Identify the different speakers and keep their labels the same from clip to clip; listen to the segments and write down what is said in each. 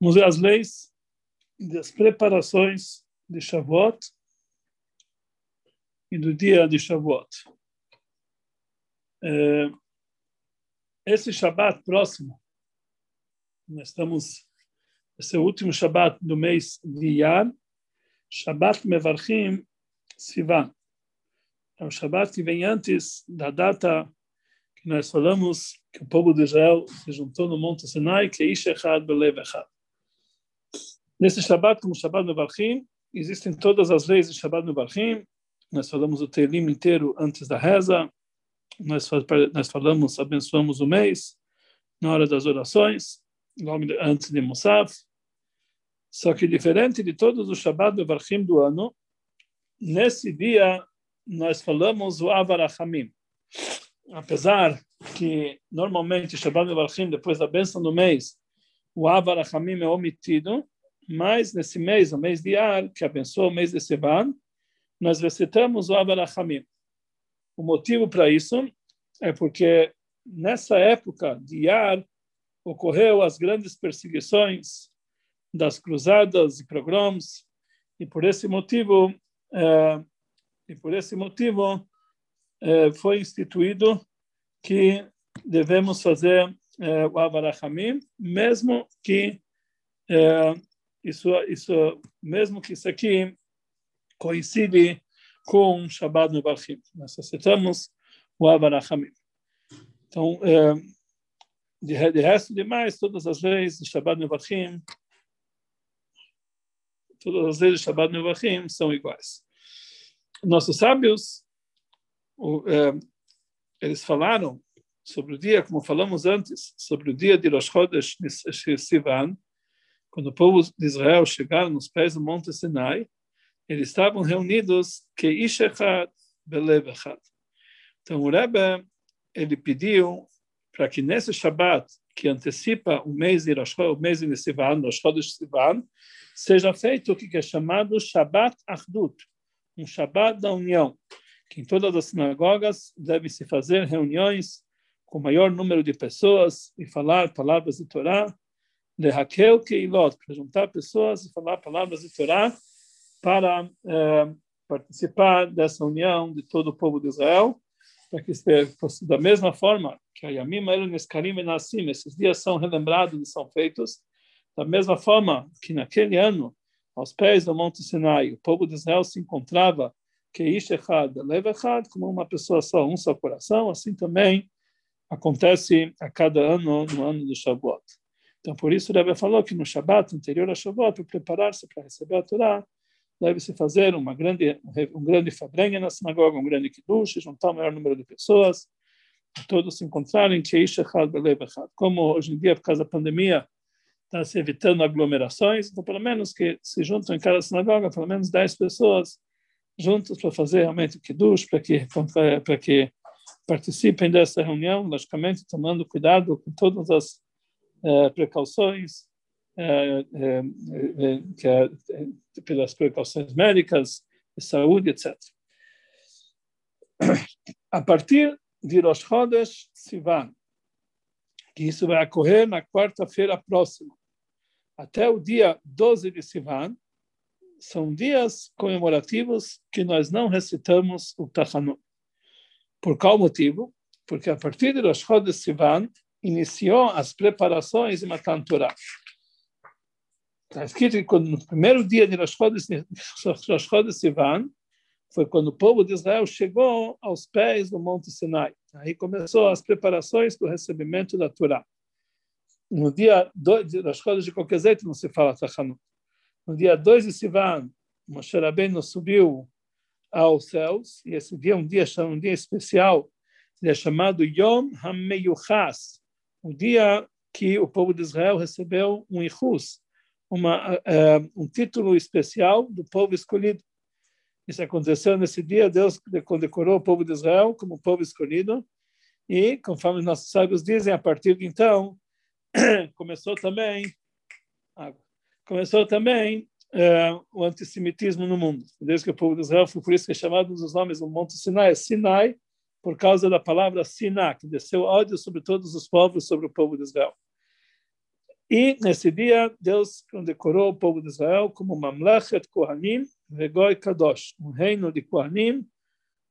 Speaker 1: Vamos ver as leis das preparações de Shavuot e do dia de Shavuot. É, esse Shabat próximo, nós estamos, esse é o último Shabat do mês de Iyar, Shabat Mevarchim Sivan. É o Shabat que vem antes da data que nós falamos que o povo de Israel se juntou no Monte Sinai, que é Ish Echad. Nesse Shabbat, como Shabbat Mevarchim, existem todas as de Shabbat Mevarchim. Nós falamos o Teilim inteiro antes da reza. Nós, nós falamos, abençoamos o mês na hora das orações, logo antes de Musaf. Só que diferente de todos os Shabbat Mevarchim do ano, nesse dia nós falamos o Avarachamim. Apesar que normalmente Shabbat Mevarchim, depois da bênção do mês, o Avarachamim é omitido, mas nesse mês, o mês de Ar, que abençoa o mês de Sivan, nós recitamos o Avarachamim. O motivo para isso é porque nessa época de Ar ocorreu as grandes perseguições das cruzadas e pogroms e por esse motivo é, e por esse motivo é, foi instituído que devemos fazer é, o Avarachamim, mesmo que isso, isso, mesmo que isso aqui coincide com Shabbat Mevarchim. Nós aceitamos o Avarachamim. Então, é, de, de resto demais, todas as leis de Shabbat Mevarchim, todas as leis de Shabbat Mevarchim são iguais. Nossos sábios, o, é, eles falaram sobre o dia, como falamos antes, sobre o dia de Rosh Chodesh Sivan, quando o povo de Israel chegaram nos pés do Monte Sinai, eles estavam reunidos que Ishechat Belev Echad. Então o Rebbe ele pediu para que nesse Shabat que antecipa o mês de Rosh, o mês de Sivan, Rosh Chodesh Sivan, seja feito o que é chamado Shabat Achdut, um Shabat da união, que em todas as sinagogas deve se fazer reuniões com maior número de pessoas e falar palavras de Torá Lehakel Keilot, para juntar pessoas e falar palavras de Torá para participar dessa união de todo o povo de Israel, para que da mesma forma que a Yamim Elu e Nassim, esses dias são relembrados e são feitos, da mesma forma que naquele ano, aos pés do Monte Sinai, o povo de Israel se encontrava que Echad, Lev como uma pessoa só, um só coração, assim também acontece a cada ano, no ano do Shavuot. Então, por isso, o Rebbe falou que no Shabat, anterior a Shavuot, para preparar-se para receber a Torá, deve-se fazer uma grande, um grande fabrenha na sinagoga, um grande kiddush, juntar o maior número de pessoas, todos se encontrarem, como hoje em dia, por causa da pandemia, está se evitando aglomerações, então, pelo menos que se juntam em cada sinagoga, pelo menos 10 pessoas juntas para fazer realmente o kiddush, para que, para que participem dessa reunião, logicamente tomando cuidado com todas as eh, precauções, eh, eh, que é, pelas precauções médicas, de saúde, etc. A partir de Rosh Chodesh Sivan, que isso vai ocorrer na quarta-feira próxima, até o dia 12 de Sivan, são dias comemorativos que nós não recitamos o Tachanut. Por qual motivo? Porque a partir de Rosh Chodesh Sivan, iniciou as preparações de Matan Torah. Está escrito que quando, no primeiro dia de Rosh Chodesh Sivan, foi quando o povo de Israel chegou aos pés do Monte Sinai. Aí começou as preparações para o recebimento da Torá. No dia 2 de Rosh Chodesh de qualquer jeito não se fala Tachanut. No dia 2 de Sivan, Moshe Rabbeinu subiu aos céus, e esse dia é um dia, um dia especial, ele é chamado Yom HaMeyuchas, o dia que o povo de Israel recebeu um Ihus, uma, uh, um título especial do povo escolhido. Isso aconteceu nesse dia, Deus condecorou o povo de Israel como povo escolhido, e, conforme nossos sábios dizem, a partir de então, começou também, começou também uh, o antissemitismo no mundo. Desde que o povo de Israel foi por isso que é chamado dos nomes do Monte Sinai, é Sinai, por causa da palavra Siná, que desceu ódio sobre todos os povos, sobre o povo de Israel. E nesse dia, Deus condecorou o povo de Israel como Mamlechet Kohanim Vegoi Kadosh, um reino de Kohanim,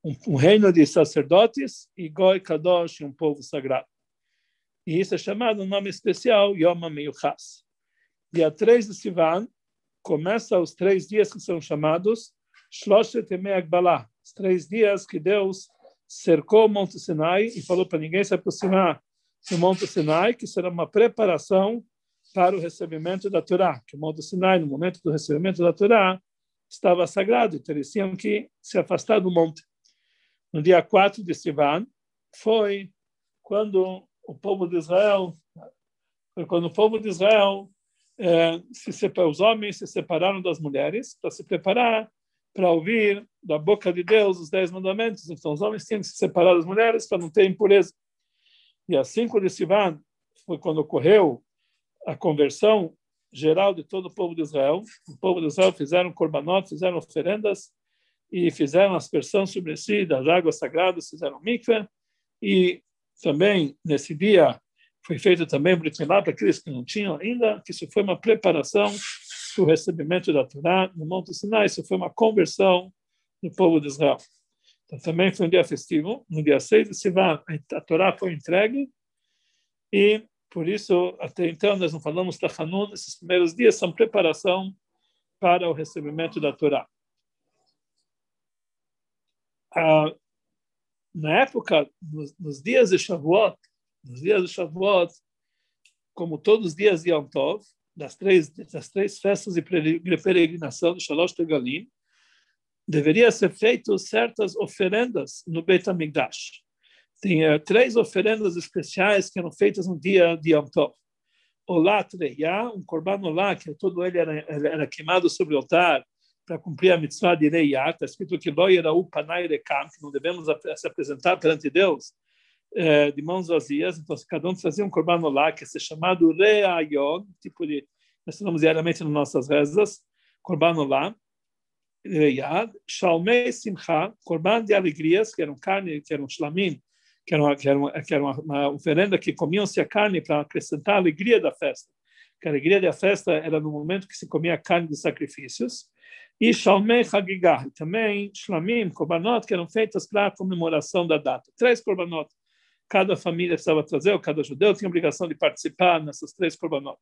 Speaker 1: um, um, reino de sacerdotes, e Goi Kadosh, um povo sagrado. E isso é chamado um nome especial, Yom HaMeyuchas. Dia 3 de Sivan, começa os três dias que são chamados Shloshet Emei Agbalah, os três dias que Deus cercou o Monte Sinai e falou para ninguém se aproximar do Monte Sinai, que será uma preparação para o recebimento da Torá, que o Monte Sinai, no momento do recebimento da Torá, estava sagrado, então eles tinham que se afastar do monte. No dia 4 de Sivan, foi quando o povo de Israel, foi quando o povo de Israel, eh, se separou, os homens se separaram das mulheres para se preparar para ouvir da boca de Deus os dez mandamentos. Então, os homens tinham que se separar das mulheres para não ter impureza. E a 5 de Sivan foi quando ocorreu a conversão geral de todo o povo de Israel. O povo de Israel fizeram korbanot, fizeram oferendas e fizeram aspersão sobre si das águas sagradas, fizeram mikveh e também nesse dia foi feito também o para aqueles que não tinham ainda, que isso foi uma preparação para o recebimento da Torá no Monte Sinai, isso foi uma conversão do povo de Israel. Então também foi um dia festivo, no dia 6 de Sivan, a Torá foi entregue e por isso, até então, nós não falamos Tachanun, esses primeiros dias são preparação para o recebimento da Torá. Ah, na época, nos, nos, dias de Shavuot, nos dias de Shavuot, como todos os dias de Yom Tov, das três, das três festas de peregrinação de Shalosh Tegalim, deveria ser feitas certas oferendas no Beit HaMikdash tinha três oferendas especiais que eram feitas no dia de Yom Tov. Olá Treia, um corban olá, que todo ele era, era queimado sobre o altar para cumprir a mitzvah de Reiá. Está escrito que Loi era o panai rekam, que não devemos se apresentar perante Deus eh, de mãos vazias. Então, cada um fazia um corban olá, que é chamado Reayon, tipo de, nós falamos diariamente nas nossas rezas, corban olá. Reiá, Shalmei Simcha, corban de alegrias, que eram carne, que eram shlamim, que era uma, que era uma, que uma oferenda que comiam-se a carne para acrescentar a alegria da festa. Que a alegria da festa era no momento que se comia a carne dos sacrifícios. E Shalmei Hagigah, também Shlamim, Korbanot, que eram feitas para a comemoração da data. Três Korbanot. Cada família precisava trazer, ou cada judeu tinha obrigação de participar nessas três Korbanot.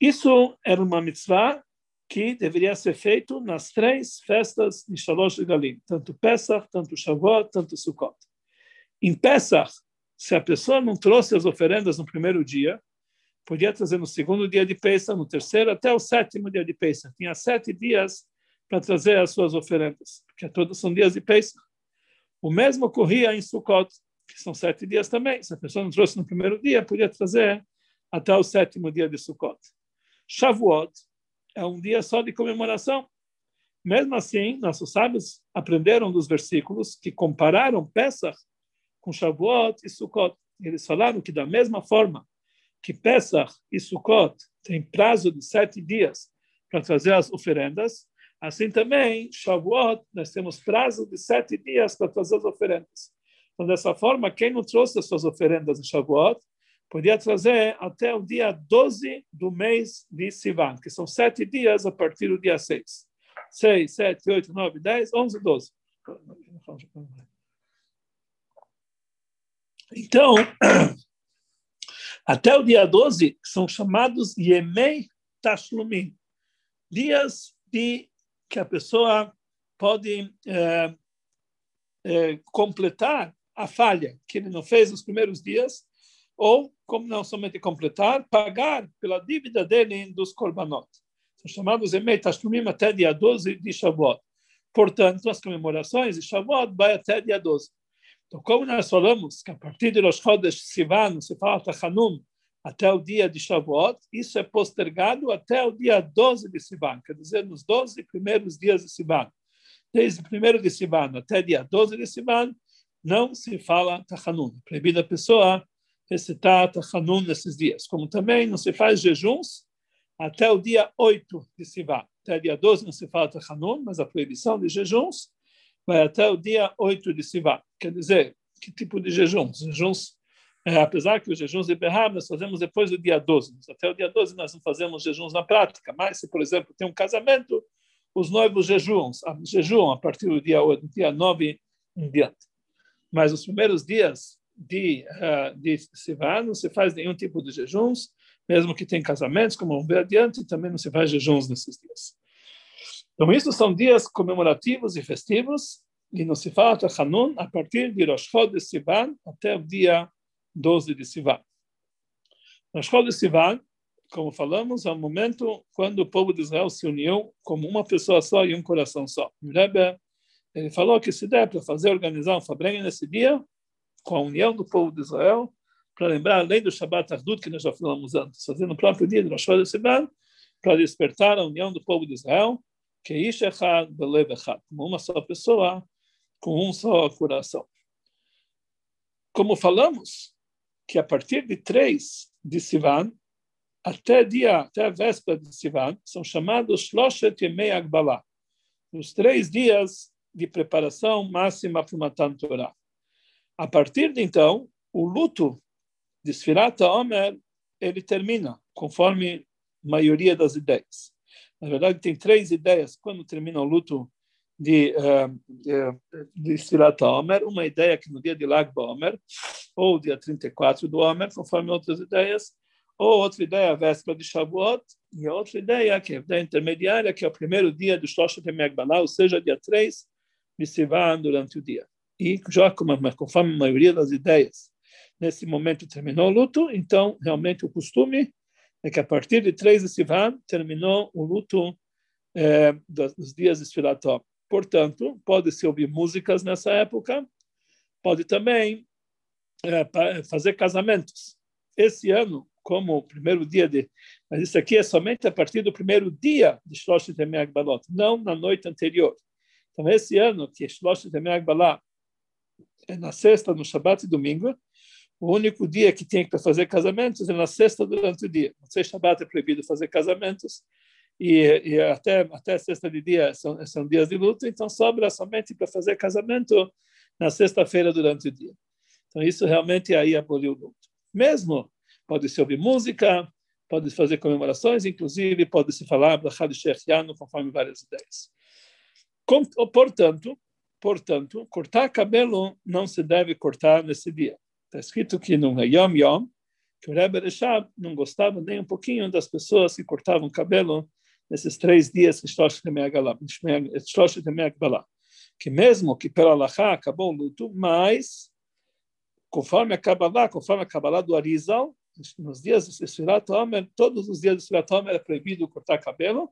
Speaker 1: Isso era uma mitzvah que deveria ser feito nas três festas de Shalosh Galim, tanto Pesach, tanto Shavuot, tanto Sukkot. Em Pesach, se a pessoa não trouxe as oferendas no primeiro dia, podia trazer no segundo dia de Pesach, no terceiro até o sétimo dia de Pesach. Tinha sete dias para trazer as suas oferendas, porque todos são dias de Pesach. O mesmo ocorria em Sukkot, que são sete dias também. Se a pessoa não trouxe no primeiro dia, podia trazer até o sétimo dia de Sukkot. Shavuot, é um dia só de comemoração. Mesmo assim, nossos sábios aprenderam dos versículos que compararam Pesach com Shavuot e Sukkot. Eles falaram que da mesma forma que Pesach e Sukkot têm prazo de sete dias para trazer as oferendas, assim também Shavuot nós temos prazo de sete dias para trazer as oferendas. Então, dessa forma, quem não trouxe as suas oferendas em Shavuot podia trazer até o dia 12 do mês de Sivan, que são sete dias a partir do dia 6. 6, 7, 8, 9, 10, 11, 12. Então, até o dia 12 são chamados Yemei Tashlumim, dias de que a pessoa pode é, é, completar a falha que ele não fez nos primeiros dias ou, como não somente completar, pagar pela dívida dele dos korbanot. São chamados Emei Tashlumim até dia 12 de Shavuot. Portanto, as comemorações de Shavuot vai até dia 12. Então, como nós falamos que a partir de Rosh Chodesh Sivan, se fala Tachanum, até o dia de Shavuot, isso é postergado até o dia 12 de Sivan, quer dizer, nos 12 primeiros dias de Sivan. Desde o primeiro de Sivan até dia 12 de Sivan, não se fala Tachanum. Proibida a pessoa recitar Hanun nesses dias. Como também não se faz jejuns até o dia 8 de Sivan. Até dia 12 não se fala Hanun, mas a proibição de jejuns vai até o dia 8 de Sivan. Quer dizer, que tipo de jejuns? Jejuns é, apesar que os jejuns de Behar nós fazemos depois do dia 12. Até o dia 12 nós não fazemos jejuns na prática, mas se, por exemplo, tem um casamento, os noivos jejuam, jejuam a partir do dia, do dia 9 em diante. Mas os primeiros dias de, uh, de Sivan não se faz nenhum tipo de jejuns, mesmo que tem casamentos, como vamos ver adiante, também não se faz jejuns nesses dias. Então, isso são dias comemorativos e festivos, e não se fala Hanun a partir de Rosh de Sivan até o dia 12 de Sivan. Rosh de Sivan, como falamos, é o momento quando o povo de Israel se uniu como uma pessoa só e um coração só. O Rebbe, ele falou que se der para fazer, organizar um Fabrenha nesse dia, com a união do povo de Israel, para lembrar, além do Shabbat Ardut, que nós já falamos antes, fazer no próprio dia de Rosh de Sivan, para despertar a união do povo de Israel, que Ish Echad Belev Echad, como uma só pessoa, com um só coração. Como falamos, que a partir de 3 de Sivan, até dia, até a véspera de Sivan, são chamados Shloshet Yemei Agbalá, os três dias de preparação máxima para o Matan Torah. A partir de então, o luto de Sfirat Omer, ele termina, conforme a maioria das ideias. Na verdade, tem três ideias quando termina o luto de, uh, de Sfirat Omer, uma ideia que no dia de Lag Omer, ou dia 34 do Omer, conforme outras ideias, ou outra ideia, a véspera de Shavuot, e a outra ideia, que é a ideia intermediária, que é o primeiro dia do Shlosh Temegbalá, ou seja, dia 3 de Sivan durante o dia. E já conforme a maioria das ideias, nesse momento terminou o luto, então realmente o costume é que a partir de 3 de Sivan terminou o luto é, dos dias de Sfirat Omer. Portanto, pode-se ouvir músicas nessa época, pode também é, fazer casamentos. Esse ano, como o primeiro dia de. Mas isso aqui é somente a partir do primeiro dia de Shlosh Temeag Balot, não na noite anterior. Então, esse ano, que Shlosh Temeag Balot é na sexta, no Shabat e domingo, o único dia que tem para fazer casamentos é na sexta durante o dia. Não sei, Shabat é proibido fazer casamentos, e, e até até sexta de dia são, são dias de luto, então sobra somente para fazer casamento na sexta-feira durante o dia. Então isso realmente aí aboliu o luto. Mesmo pode se ouvir música, pode se fazer comemorações, inclusive pode se falar Brachá de Shechiano, conforme várias ideias. Com, portanto, portanto, cortar cabelo não se deve cortar nesse dia. Está escrito que no Yom Yom, que o Rebbe Reshab não gostava nem um pouquinho das pessoas que cortavam cabelo nesses três dias que Shlosh Temei que mesmo que pela Lacha acabou o luto, mas conforme a Kabbalah, conforme a Kabbalah do Arizal, nos dias de Sfirat Omer, todos os dias de Sfirat Omer é proibido cortar cabelo,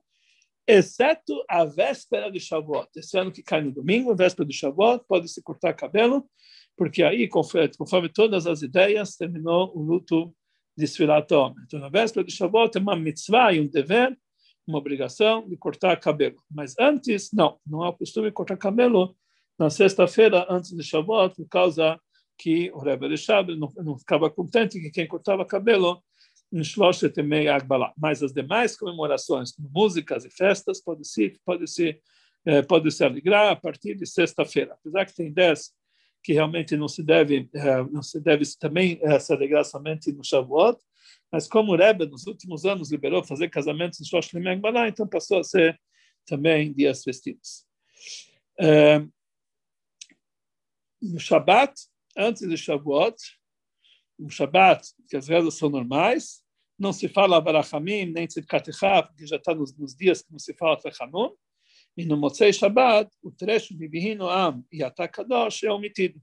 Speaker 1: exceto a véspera de Shavuot. Esse ano que cai no domingo, véspera de Shavuot, pode-se cortar cabelo, porque aí, conforme, todas as ideias, terminou o luto de Sfirat Omer. Então, na véspera de Shavuot é uma mitzvah e um dever uma obrigação de cortar cabelo. Mas antes, não, não há o costume cortar cabelo na sexta-feira antes de Shavuot, por causa que o Rebbe de não, não ficava contente que quem cortava cabelo em Shlosh Temei Agbala. Mas as demais comemorações, músicas e festas, pode se pode se eh, pode se alegrar a partir de sexta-feira. Apesar que tem dez que realmente não se deve eh, não se deve também eh, se alegrar somente no Shavuot, mas como o Rebbe, nos últimos anos, liberou fazer casamentos em Shosh Lemegbalá, então passou a ser também dias festivos. É, no Shabat, antes de Shavuot, no Shabat, que as rezas são normais, não se fala Barachamim, nem Tzidkat porque já está nos, nos, dias que não se fala Techanun, e no Motzei Shabbat, o trecho de Bihino Am e Atakadosh é omitido.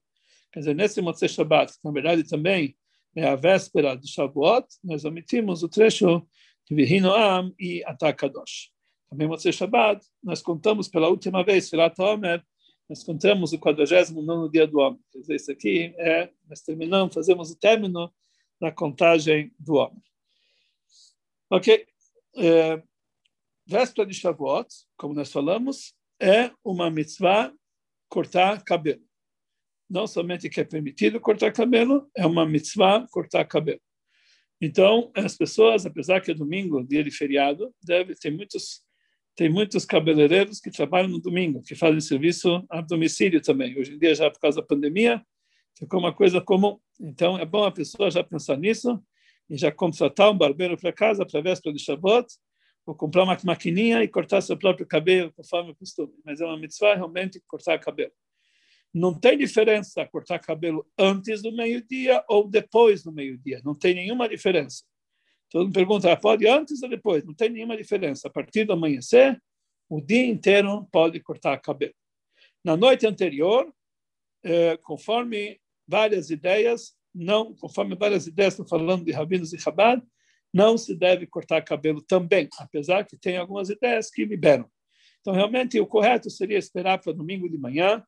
Speaker 1: Quer dizer, nesse Motzei Shabbat, que na verdade também é a véspera de Shavuot, nós omitimos o trecho de Vihinoam e Atakadosh. Também Motzei Shabbat, nós contamos pela última vez, Filat Omer, nós contamos o 49 dia do homem. Quer dizer, isso aqui é, nós terminamos, fazemos o término da contagem do homem. Ok? É, véspera de Shavuot, como nós falamos, é uma mitzvah cortar cabelo não somente que é permitido cortar cabelo, é uma mitzvah cortar cabelo. Então, as pessoas, apesar que é domingo, dia de feriado, deve ter muitos tem muitos cabeleireiros que trabalham no domingo, que fazem serviço a domicílio também. Hoje em dia, já por causa da pandemia, ficou uma coisa comum. Então, é bom a pessoa já pensar nisso e já contratar um barbeiro para casa para véspera de Shabbat, ou comprar uma maquininha e cortar seu próprio cabelo, conforme o costume. Mas é uma mitzvah realmente cortar cabelo. Não tem diferença cortar cabelo antes do meio-dia ou depois do meio-dia. Não tem nenhuma diferença. Todo mundo pergunta, ah, pode antes ou depois? Não tem nenhuma diferença. A partir do amanhecer, o dia inteiro pode cortar cabelo. Na noite anterior, eh, conforme várias ideias, não, conforme várias ideias estão falando de rabinos e Chabad, não se deve cortar cabelo também, apesar que tem algumas ideias que liberam. Então, realmente, o correto seria esperar para domingo de manhã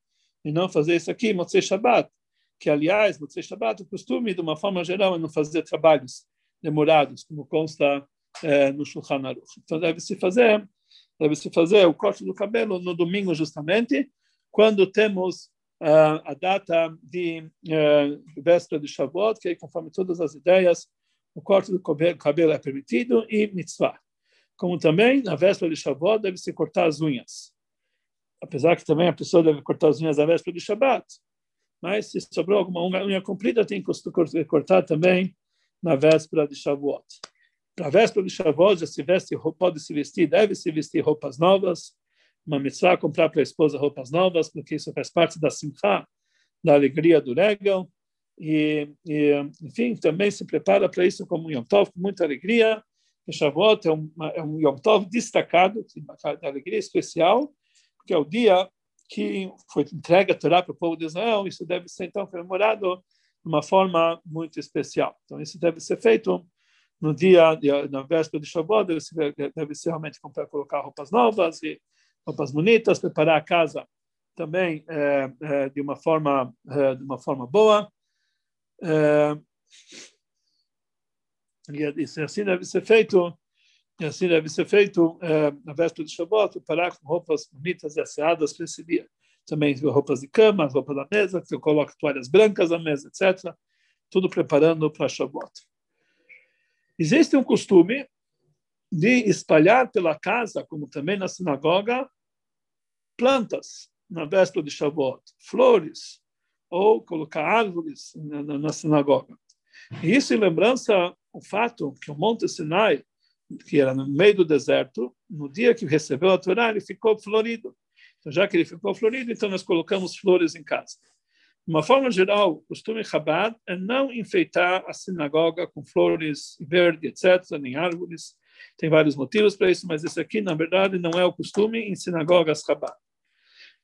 Speaker 1: e não fazer isso aqui, Motzei Shabbat, que, aliás, Motzei Shabbat, o costume, de uma forma geral, é não fazer trabalhos demorados, como consta é, no Shulchan Aruch. Então, deve-se fazer, deve-se fazer o corte do cabelo no domingo, justamente, quando temos uh, a data de uh, véspera de Shavuot, que, conforme todas as ideias, o corte do cabelo é permitido e mitzvah. Como também, na véspera de Shavuot, deve-se cortar as unhas. Apesar que também a pessoa deve cortar as unhas na véspera de Shabbat. Mas se sobrou alguma unha comprida, tem que cortar também na véspera de Shavuot. Na véspera de Shavuot já se veste, pode se vestir, deve se vestir roupas novas, uma mitzvah comprar para a esposa roupas novas, porque isso faz parte da simcha, da alegria do regal. E, e, enfim, também se prepara para isso como um Yom Tov, com muita alegria. Shavuot é um, é um Yom Tov destacado, de alegria especial, porque é o dia que foi entregue a Torá para o povo de Israel. Isso deve ser, então, comemorado de uma forma muito especial. Então, isso deve ser feito no dia, na véspera de Shavuot, deve deve ser realmente comprar, colocar roupas novas e roupas bonitas, preparar a casa também é, é, de uma forma é, de uma forma boa. e assim deve ser feito e assim deve ser feito na véspera de Shabat, preparar com roupas bonitas e asseadas para esse dia. Também roupas de cama, roupas da mesa, que eu coloco toalhas brancas na mesa, etc. Tudo preparando para Shabat. Existe um costume de espalhar pela casa, como também na sinagoga, plantas na véspera de Shavuot, flores, ou colocar árvores na, na, na sinagoga. E isso em lembrança o fato que o Monte Sinai, que era no meio do deserto, no dia que recebeu a Torá, ele ficou florido. Então, já que ele ficou florido, então nós colocamos flores em casa. De uma forma geral, o costume Chabad é não enfeitar a sinagoga com flores verdes, etc., nem árvores. Tem vários motivos para isso, mas esse aqui, na verdade, não é o costume em sinagogas Chabad.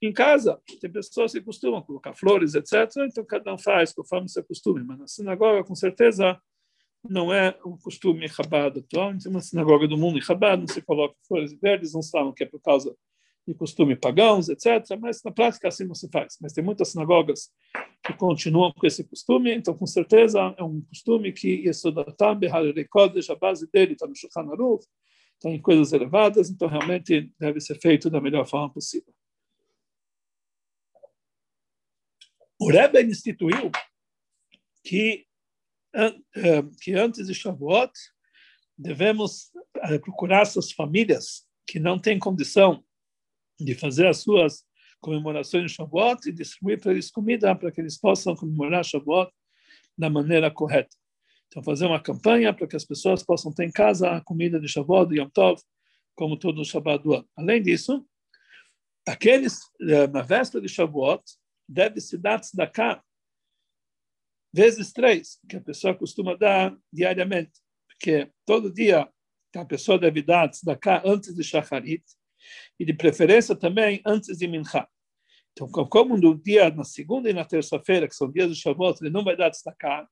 Speaker 1: Em casa, tem pessoas que costumam colocar flores, etc. Então, cada um faz conforme seu costume. Mas na sinagoga, com certeza, não é um costume rabado atual. Tem uma sinagoga do mundo em rabado, não se coloca flores verdes, não falam que é por causa de costume pagãos, etc. Mas na prática assim não se faz. Mas tem muitas sinagogas que continuam com esse costume, então com certeza é um costume que Yesodatam Beharekodesh, a base dele está no Shulchan Aruch, está em coisas elevadas, então realmente deve ser feito da melhor forma possível. O Rebbe instituiu que, que antes de Shavuot devemos eh, procurar essas famílias que não têm condição de fazer as suas comemorações de Shavuot e distribuir para eles comida para que eles possam comemorar Shavuot da maneira correta. Então, fazer uma campanha para que as pessoas possam ter em casa a comida de Shavuot e Yom Tov, como todo o Shabbat do ano. Além disso, aqueles, eh, na véspera de Shavuot, deve-se dar tzedakah vezes três, que a pessoa costuma dar diariamente, porque todo dia a pessoa deve dar tzedakah antes de shacharit, e de preferência também antes de mincha. Então, como no dia, na segunda e na terça-feira, que são dias de Shavuot, ele não vai dar tzedakah,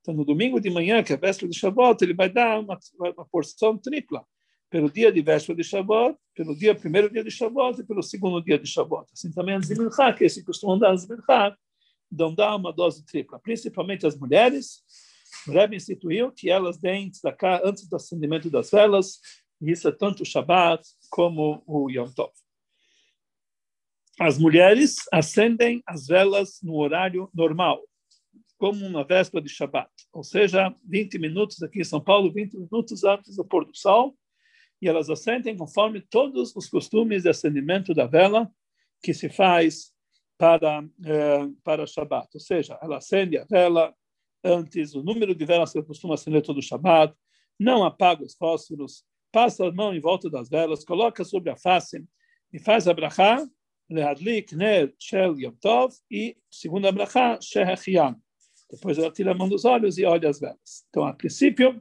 Speaker 1: então no domingo de manhã, que é a véspera de Shavuot, ele vai dar uma, uma porção tripla pelo dia de véspera de Shavuot, pelo dia primeiro dia de Shavuot e pelo segundo dia de Shavuot. Assim também as Minchá, que esse costumam dar as Minchá, dão dar uma dose tripla, principalmente as mulheres. O Rebbe instituiu que elas deem cá antes do acendimento das velas, e isso é tanto o Shabbat como o Yom Tov. As mulheres acendem as velas no horário normal, como na véspera de Shabbat, ou seja, 20 minutos aqui em São Paulo, 20 minutos antes do pôr do sol, e elas acendem conforme todos os costumes de acendimento da vela que se faz para eh, para Shabat. Ou seja, ela acende a vela antes, o número de velas que costuma acender todo o Shabat, não apaga os fósforos, passa a mão em volta das velas, coloca sobre a face e faz a brachá, leadlik ner shel yom tov, e segundo a brachá, shehechian. Depois ela tira a mão dos olhos e olha as velas. Então, a princípio,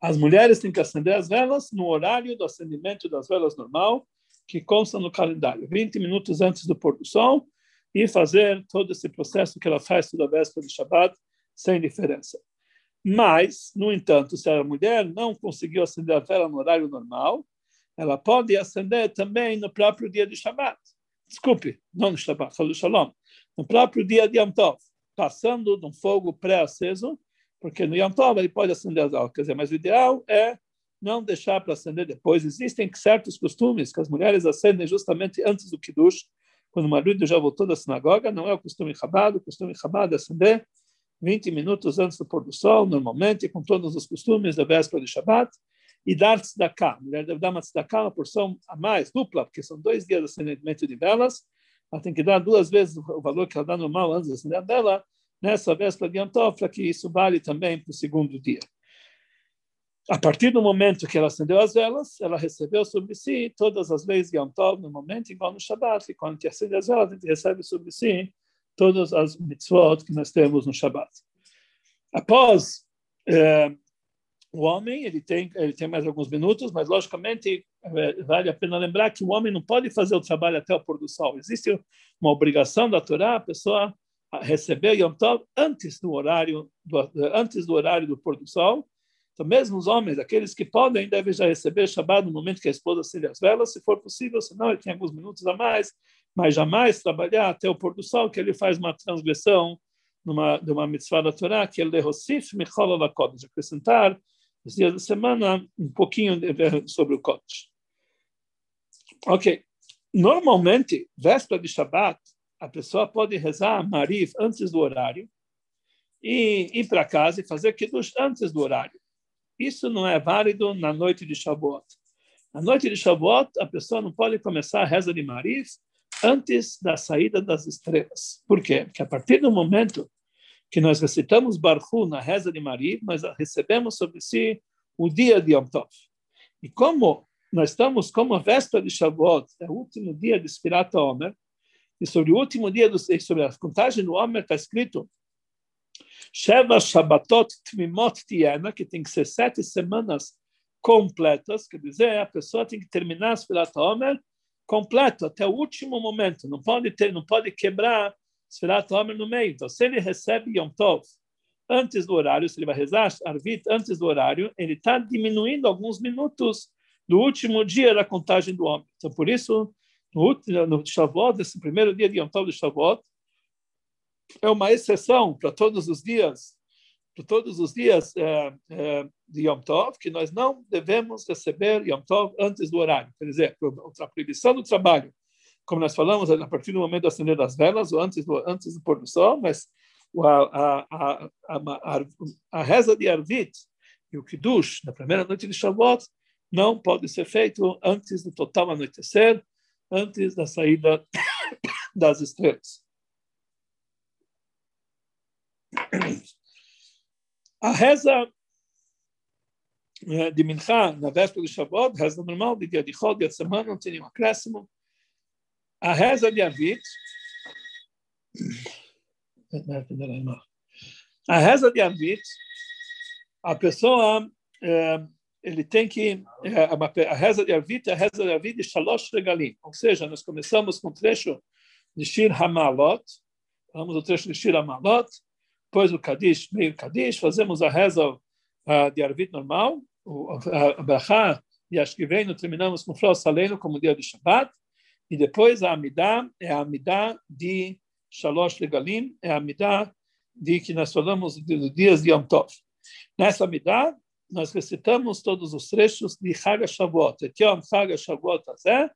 Speaker 1: as mulheres têm que acender as velas no horário do acendimento das velas normal, que consta no calendário, 20 minutos antes do pôr do sol, e fazer todo esse processo que ela faz toda véspera de Shabbat, sem diferença. Mas, no entanto, se a mulher não conseguiu acender a vela no horário normal, ela pode acender também no próprio dia de Shabbat. Desculpe, não no Shabbat, no Shalom. No próprio dia de Yom Tov, passando de um fogo pré-aceso, porque no Yom Tov ele pode acender as velas. Quer dizer, mas o ideal é não deixar para acender depois. Existem certos costumes que as mulheres acendem justamente antes do Kiddush, quando o marido já voltou da sinagoga, não é o costume rabado, o costume rabado é acender 20 minutos antes do pôr do sol, normalmente, com todos os costumes da véspera de Shabbat, e dar tzedakah. A mulher deve dar uma tzedakah, uma porção a mais, dupla, porque são dois dias de acendimento de velas, ela tem que dar duas vezes o valor que ela dá normal antes de acender a vela, nessa véspera de Yom para que isso vale também para o segundo dia. A partir do momento que ela acendeu as velas, ela recebeu sobre si todas as leis de Yom Tov, no momento igual no Shabbat, e quando a gente acende as velas, a gente recebe sobre si todas as mitzvot que nós temos no Shabbat. Após eh, o homem, ele tem, ele tem mais alguns minutos, mas logicamente eh, vale a pena lembrar que o homem não pode fazer o trabalho até o pôr do sol. Existe uma obrigação da Torá, a pessoa receber Yom Tov antes do horário do, antes do horário do pôr do sol. Então, mesmo os homens, aqueles que podem, devem já receber Shabbat no momento que a esposa acende as velas, se for possível, senão ele tem alguns minutos a mais, mas jamais trabalhar até o pôr do sol, que ele faz uma transgressão numa, de uma mitzvah da Torá, que é Lehosif Michol Alakodesh, acrescentar os dias da semana um pouquinho sobre o Kodesh. Ok. Normalmente, véspera de Shabbat, a pessoa pode rezar Marif antes do horário e ir para casa e fazer Kiddush antes do horário. Isso não é válido na noite de Shavuot. Na noite de Shavuot, a pessoa não pode começar a reza de Marif antes da saída das estrelas. Por quê? Porque a partir do momento que nós recitamos Barhu na reza de Maria, nós recebemos sobre si o dia de Yom Tov. E como nós estamos, como a véspera de Shavuot, é o último dia de Spirata Omer, e sobre o último dia, do, sobre a contagem do Omer, está escrito Sheva Shabbatot Tmimot Tiena, que tem que ser sete semanas completas, quer dizer, a pessoa tem que terminar a Spirata Omer completo até o último momento. Não pode ter, não pode quebrar Sfirat Omer no meio. Então, se ele recebe Yom Tov antes do horário, se ele vai rezar Arvit antes do horário, ele está diminuindo alguns minutos do último dia da contagem do homem. Então, por isso, no, no Shavuot, esse primeiro dia de Yom Tov de Shavuot, é uma exceção para todos os dias todos os dias é, é, de Yom Tov, que nós não devemos receber Yom Tov antes do horário. Quer dizer, a proibição do trabalho, como nós falamos, a partir do momento de acender das velas, ou antes do, antes do pôr do sol, mas a, a, a, a, reza de Arvit e o Kiddush, na primeira noite de Shavuot, não pode ser feito antes do total anoitecer, antes da saída das estrelas. A reza de Minchá, na véspera de Shavuot, reza normal, de dia de Chod, dia de semana, não tem nenhum acréscimo. A reza de Avit, a reza de Avit, a pessoa, ele tem que, a reza de Avit a reza de Avit de Shalosh Regalim, ou seja, nós começamos com o trecho de Shir Hamalot, falamos o trecho de Shir Hamalot, depois o Kadish, meio Kadish, fazemos a reza uh, de Arvit normal, o, a, e acho que vem, terminamos com Flor Saleno como dia de Shabbat, e depois a Amidah é a Amidah de Shalosh Legalim, é a Amidah de que nós falamos dos dias de Yom Tov. Nessa Amidah, nós recitamos todos os trechos de Chag Shavuot, Etiom Chag Shavuot Azeh,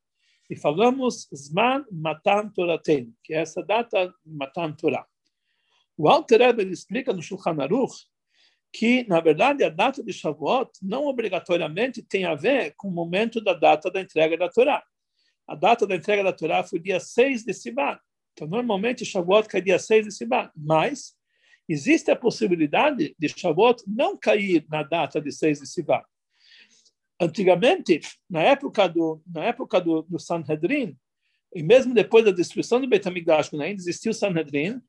Speaker 1: e falamos Zman Matan Toraten, que é essa data Matan Torah. O Alter Rebbe explica no Shulchan Aruch que, na verdade, a data de Shavuot não obrigatoriamente tem a ver com o momento da data da entrega da Torá. A data da entrega da Torá foi dia 6 de Sivan. Então, normalmente, Shavuot cai dia 6 de Sivan. Mas, existe a possibilidade de Shavuot não cair na data de 6 de Sivan. Antigamente, na época do, na época do, do Sanhedrin, e mesmo depois da destruição do Beit quando ainda existiu o Sanhedrin,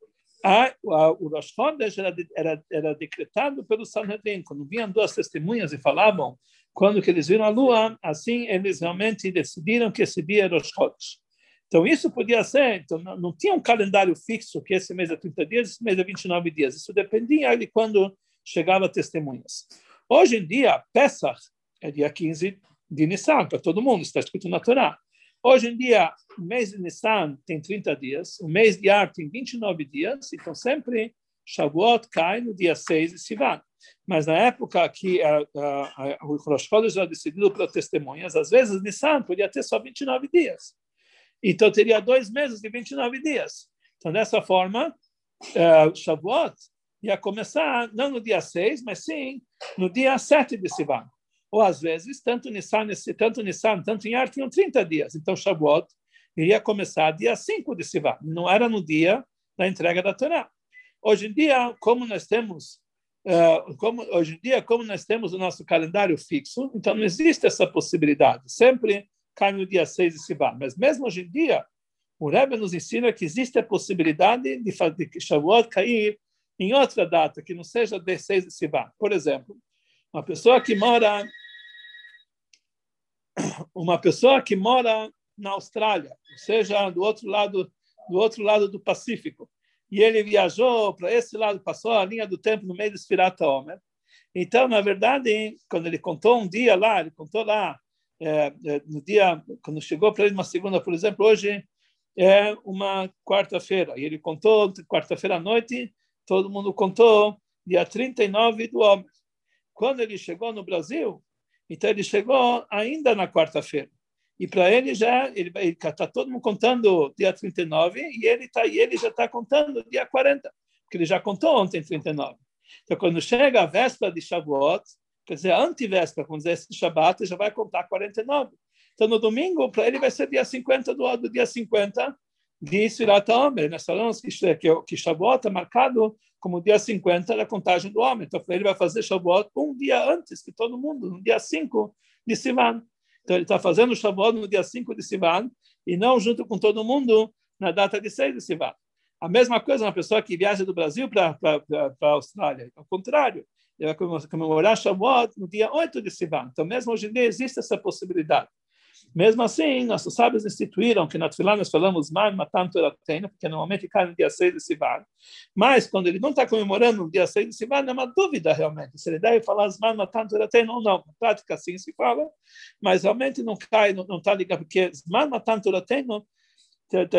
Speaker 1: a, a, o Rosh Chodesh era, era, era decretado pelo Sanhedrin. Quando vinham duas testemunhas e falavam quando que eles viram a lua, assim eles realmente decidiram que esse dia era Rosh Chodesh. Então, isso podia ser, então, não, não, tinha um calendário fixo, que esse mês é 30 dias, esse mês é 29 dias. Isso dependia de quando chegava testemunhas. Hoje em dia, Pesach é dia 15 de Nissan, para todo mundo, está escrito na Torá. Hoje em dia, o mês de Nissan tem 30 dias, o mês de Ar tem 29 dias, então sempre Shavuot cai no dia 6 de Sivan. Mas na época que a, a, a, o Rosh Chodesh era decidido pelas testemunhas, às vezes Nissan podia ter só 29 dias. Então teria dois meses de 29 dias. Então, dessa forma, uh, Shavuot ia começar não no dia 6, mas sim no dia 7 de Sivan. Ou às vezes, tanto Nissan, tanto Nissan, tanto em Ar tinham 30 dias. Então, Shavuot iria começar dia 5 de Sivan. Não era no dia da entrega da Torá. Hoje em dia, como nós temos Uh, como, hoje em dia, como nós temos o nosso calendário fixo, então não existe essa possibilidade. Sempre cai no dia 6 de Sivan. Mas mesmo hoje em dia, o Rebbe nos ensina que existe a possibilidade de, de Shavuot cair em outra data, que não seja de 6 de Sivan. Por exemplo, uma pessoa que mora uma pessoa que mora na Austrália, ou seja, do outro lado do outro lado do Pacífico, e ele viajou para esse lado, passou a linha do tempo no meio do Spirata Homer. Então, na verdade, quando ele contou um dia lá, ele contou lá, é, é, no dia, quando chegou para ele uma segunda, por exemplo, hoje é uma quarta-feira, e ele contou quarta-feira à noite, todo mundo contou dia 39 do homem. Quando ele chegou no Brasil, então ele chegou ainda na quarta-feira. E para ele já ele está todo mundo contando dia 39 e ele tá e ele já está contando dia 40, porque ele já contou ontem 39. Então quando chega a véspera de Shavuot, quer dizer, antivéspera, quando dizer Shabbat, ele já vai contar 49. Então no domingo para ele vai ser dia 50 do, dia 50 de Sirat Omer. Nós falamos que, que, que Shavuot é marcado como dia 50 da contagem do homem. Então, ele vai fazer Shavuot um dia antes que todo mundo, no dia 5 de Sivan. Então, ele está fazendo o Shavuot no dia 5 de Sivan e não junto com todo mundo na data de 6 de Sivan. A mesma coisa uma pessoa que viaja do Brasil para a Austrália. Ao contrário, ele vai comemorar Shavuot no dia 8 de Sivan. Então, mesmo hoje em dia, existe essa possibilidade. Mesmo assim, nossos sábios instituíram que na Tfilah nós falamos Man Matan Toratena, porque normalmente cai no dia 6 de Sivan. Mas, quando ele não está comemorando no dia 6 de Sivan, é uma dúvida realmente, se ele deve falar Man Matan Toratena ou não. Na prática, assim se fala, mas realmente não cai, não está ligado, porque Man Matan Toratena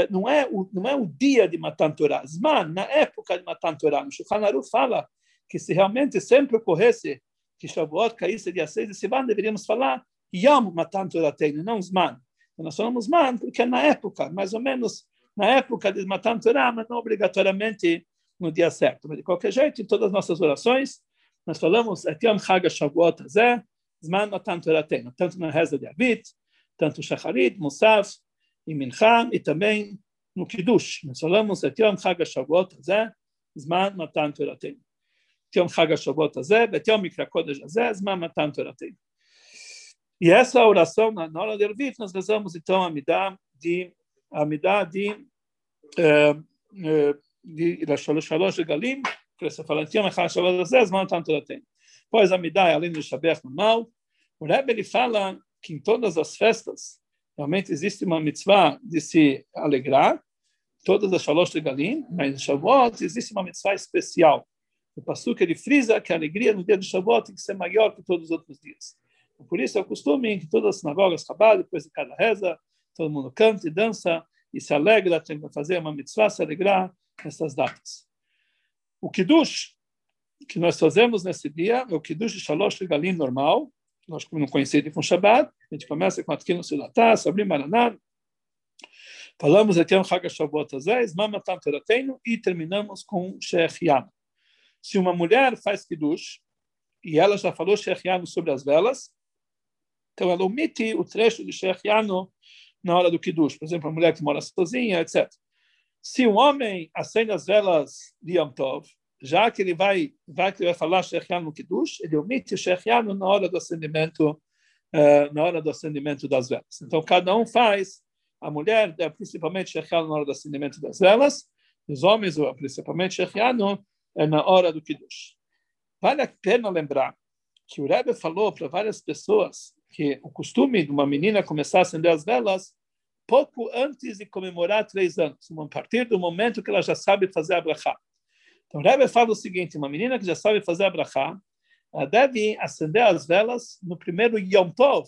Speaker 1: não é, o, não é o dia de Matan Torah. Zman, na época de Matan Torah, o Shulchan fala que se realmente sempre ocorresse que Shavuot caísse dia 6 de Sivan, deveríamos falar Yom Matan Torateinu, não Zman. Nós falamos Zman porque é na época, mais ou menos na época de Matan Torah, mas não obrigatoriamente no dia certo. Mas de qualquer jeito, em todas as nossas orações, nós falamos Et Yom Chag HaShavuot Hazeh, Zman Matan Torateinu, tanto na reza de Avit, tanto Shacharit, Musaf e Mincha, e também no Kiddush. Nós falamos Et Yom Chag HaShavuot Hazeh, Zman Matan Torateinu. יום חג השבועות הזה, ואת יום מקרא קודש הזה, זמן מתן תורתנו. e essa oração, na, hora de Ervit, nós rezamos então a Midah de, a Midah de, uh, uh, de Shalosh Galim, que você fala, Tiam Echad Shabbat Azez, Mano Tanto Latem. Pois a Midah é além do Shabbat normal, o Rebbe ele fala que em todas as festas, realmente existe uma mitzvah de se alegrar, todas as Shalosh Galim, mas em Shavuot existe uma mitzvah especial. O Passuca ele frisa que a alegria no dia do Shavuot tem que ser maior que todos os outros dias. Por isso é o costume que todas as sinagogas, Chabad, depois de cada reza, todo mundo canta e dança e se alegra, tem que fazer uma mitzvah, se alegrar nessas datas. O Kiddush, que nós fazemos nesse dia, é o Kiddush de Shalosh Galim normal, nós como não conhecido com Shabbat, a gente começa com Atkin Silatá, Sabrim Maraná, falamos aqui um Chag Shavuot Azez, Mama Tam e terminamos com Sheikh Yam. Se uma mulher faz Kiddush, e ela já falou Sheikh Yam sobre as velas, então, ela omite o trecho de Shechiano na hora do Kiddush. Por exemplo, a mulher que mora sozinha, etc. Se um homem acende as velas de Yom Tov, já que ele vai, vai, que ele vai falar Shechian no Kiddush, ele omite Shechian na hora do acendimento, uh, na hora do acendimento das velas. Então, cada um faz, a mulher, é, principalmente Shechian na hora do acendimento das velas, os homens, principalmente Shechian, é na hora do Kiddush. Vale a pena lembrar que o Rebbe falou para várias pessoas que o costume de uma menina começar a acender as velas pouco antes de comemorar três anos, a partir do momento que ela já sabe fazer a brachá. Então, o Rebbe fala o seguinte, uma menina que já sabe fazer a brachá, ela deve acender as velas no primeiro Yom Tov,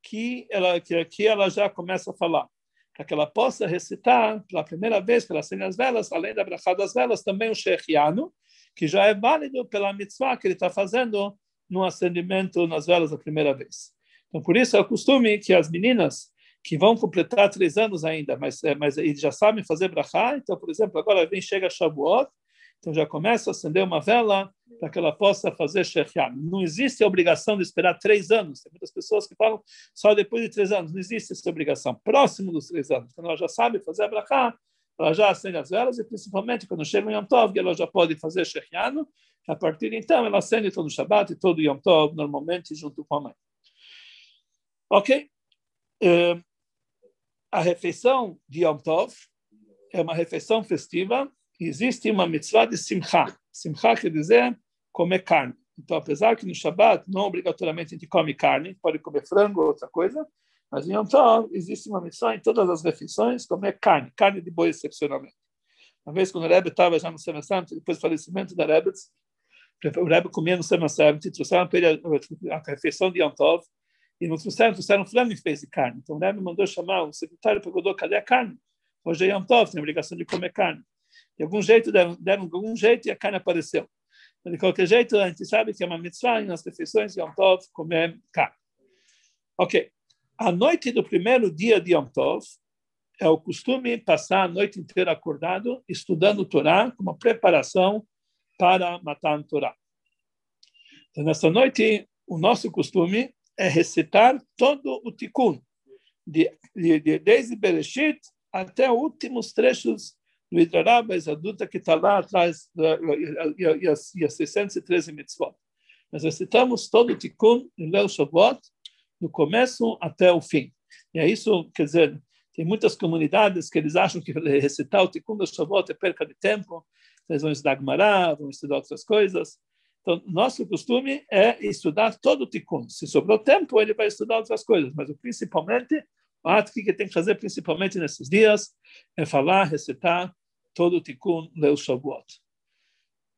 Speaker 1: que ela, que, que ela já começa a falar, para que ela possa recitar, pela primeira vez que ela acende as velas, além da brachá das velas, também o Shechiano, que já é válido pela mitzvah que ele está fazendo no acendimento nas velas a primeira vez. Então, por isso é o costume que as meninas que vão completar três anos ainda, mas, é, mas já sabem fazer brachá, então, por exemplo, agora vem, chega Shavuot, então já começa a acender uma vela para que ela possa fazer Shechian. Não existe a obrigação de esperar três anos. Tem muitas pessoas que falam só depois de três anos. Não existe essa obrigação. Próximo dos três anos, quando ela já sabe fazer brachá, ela já acende as velas e principalmente quando chega o Yom Tov, ela já pode fazer Shechiano. A partir de então, ela acende todo o Shabbat e todo o Yom Tov, normalmente junto com a mãe. Ok? Uh, a refeição de Yom Tov é uma refeição festiva. Existe uma mitzvah de Simcha. Simcha quer dizer comer carne. Então, apesar que no Shabbat não obrigatoriamente a gente come carne, pode comer frango ou outra coisa, mas em Yom Tov existe uma missão em todas as refeições comer carne, carne de boi excepcionalmente. Uma vez quando o Rebbe estava já no Sema depois do falecimento da Rebbe, o Rebbe comia no Sema Santo, trouxeram para ele a, refeição de Yom Tov, e no trouxeram, trouxeram flango fez de carne. Então o Rebbe mandou chamar o secretário perguntou, cadê a carne? Hoje é Yom Tov, tem a obrigação de comer carne. De algum jeito, deram, deram de algum jeito e a carne apareceu. De qualquer jeito, a gente sabe que é uma mitzvah nas refeições de Yom Tov comer carne. Ok. A noite do primeiro dia de Yom Tov é o costume passar a noite inteira acordado, estudando Torá, como preparação para matar o Torá. Então, nessa noite, o nosso costume é recitar todo o Tikkun, de, de, de, desde Bereshit até os últimos trechos do Idrarabas, adulta que está lá atrás, e as 613 mitzvot. Nós recitamos todo o Tikkun em Leu Shavuot, do começo até o fim. E é isso, quer dizer, tem muitas comunidades que eles acham que recitar o Tikkun do Shavuot é perca de tempo, eles vão estudar Gemara, vão estudar outras coisas. Então, nosso costume é estudar todo o Tikkun. Se sobrou tempo, ele vai estudar outras coisas, mas principalmente, o ato que tem que fazer principalmente nesses dias é falar, recitar todo o Tikkun Leu Shavuot.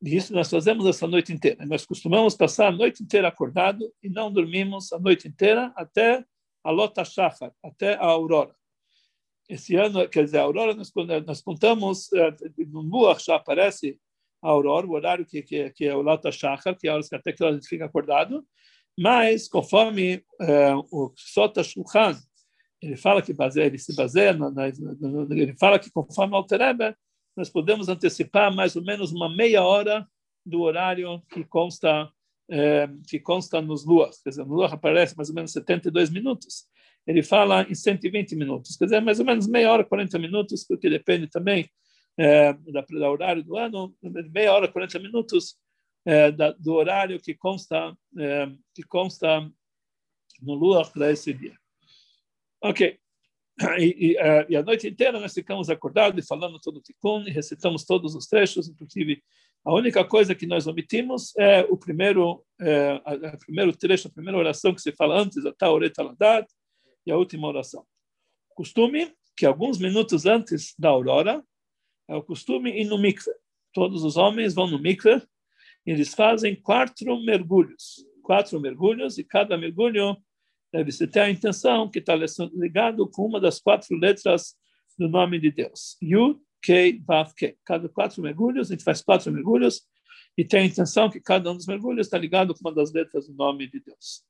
Speaker 1: E isso nós fazemos essa noite inteira. Nós costumamos passar a noite inteira acordado e não dormimos a noite inteira até a Lota Shachar, até a aurora. Esse ano, quer dizer, a aurora, nós, nós contamos, eh, no Muach já aparece a aurora, o horário que, que, que é o Lota Shachar, que é a hora que até que a gente fica acordado, mas conforme é, o Sota Shulchan, ele fala que baseia, ele se baseia, na, na, ele fala que conforme o Altereber, nós podemos antecipar mais ou menos uma meia hora do horário que consta é, que consta nos luas. Quer dizer, no lua aparece mais ou menos 72 minutos. Ele fala em 120 minutos. Quer dizer, mais ou menos meia hora, 40 minutos, porque depende também é, da, da horário do ano, meia hora, 40 minutos é, da, do horário que consta, é, que consta no lua para esse dia. Ok. E, e, uh, e, a noite inteira nós ficamos acordados e falando todo o Tikkun, e recitamos todos os trechos, inclusive a única coisa que nós omitimos é o primeiro, é, a, a primeiro trecho, a primeira oração que se fala antes, a Taoret Aladat, e a última oração. Costume que alguns minutos antes da aurora, é o costume ir no mikve. Todos os homens vão no mikve e eles fazem quatro mergulhos. Quatro mergulhos, e cada mergulho deve-se ter a intenção que está ligado com uma das quatro letras do nome de Deus. Yud, Kei, Vav, Kei. Cada quatro mergulhos, a gente faz quatro mergulhos e tem a intenção que cada um dos mergulhos está ligado com uma das letras do nome de Deus.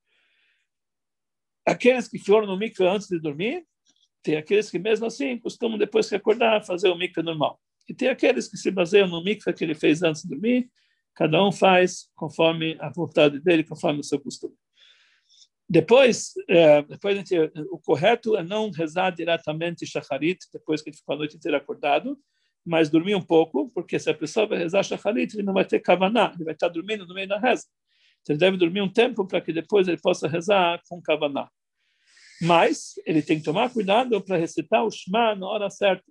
Speaker 1: Aqueles que foram no mikve antes de dormir, tem aqueles que mesmo assim costumam depois que acordar fazer o mikve normal. E tem aqueles que se baseiam no mikve que ele fez antes de dormir, cada um faz conforme a vontade dele, conforme o seu costume. Depois, é, depois gente, o correto é não rezar diretamente shacharit, depois que gente ficou a noite inteira acordado, mas dormir um pouco, porque se a pessoa vai rezar shacharit, ele não vai ter kavaná, ele vai estar dormindo no meio da reza. Então, ele deve dormir um tempo para que depois ele possa rezar com kavaná. Mas ele tem que tomar cuidado para recitar o Shema na hora certa.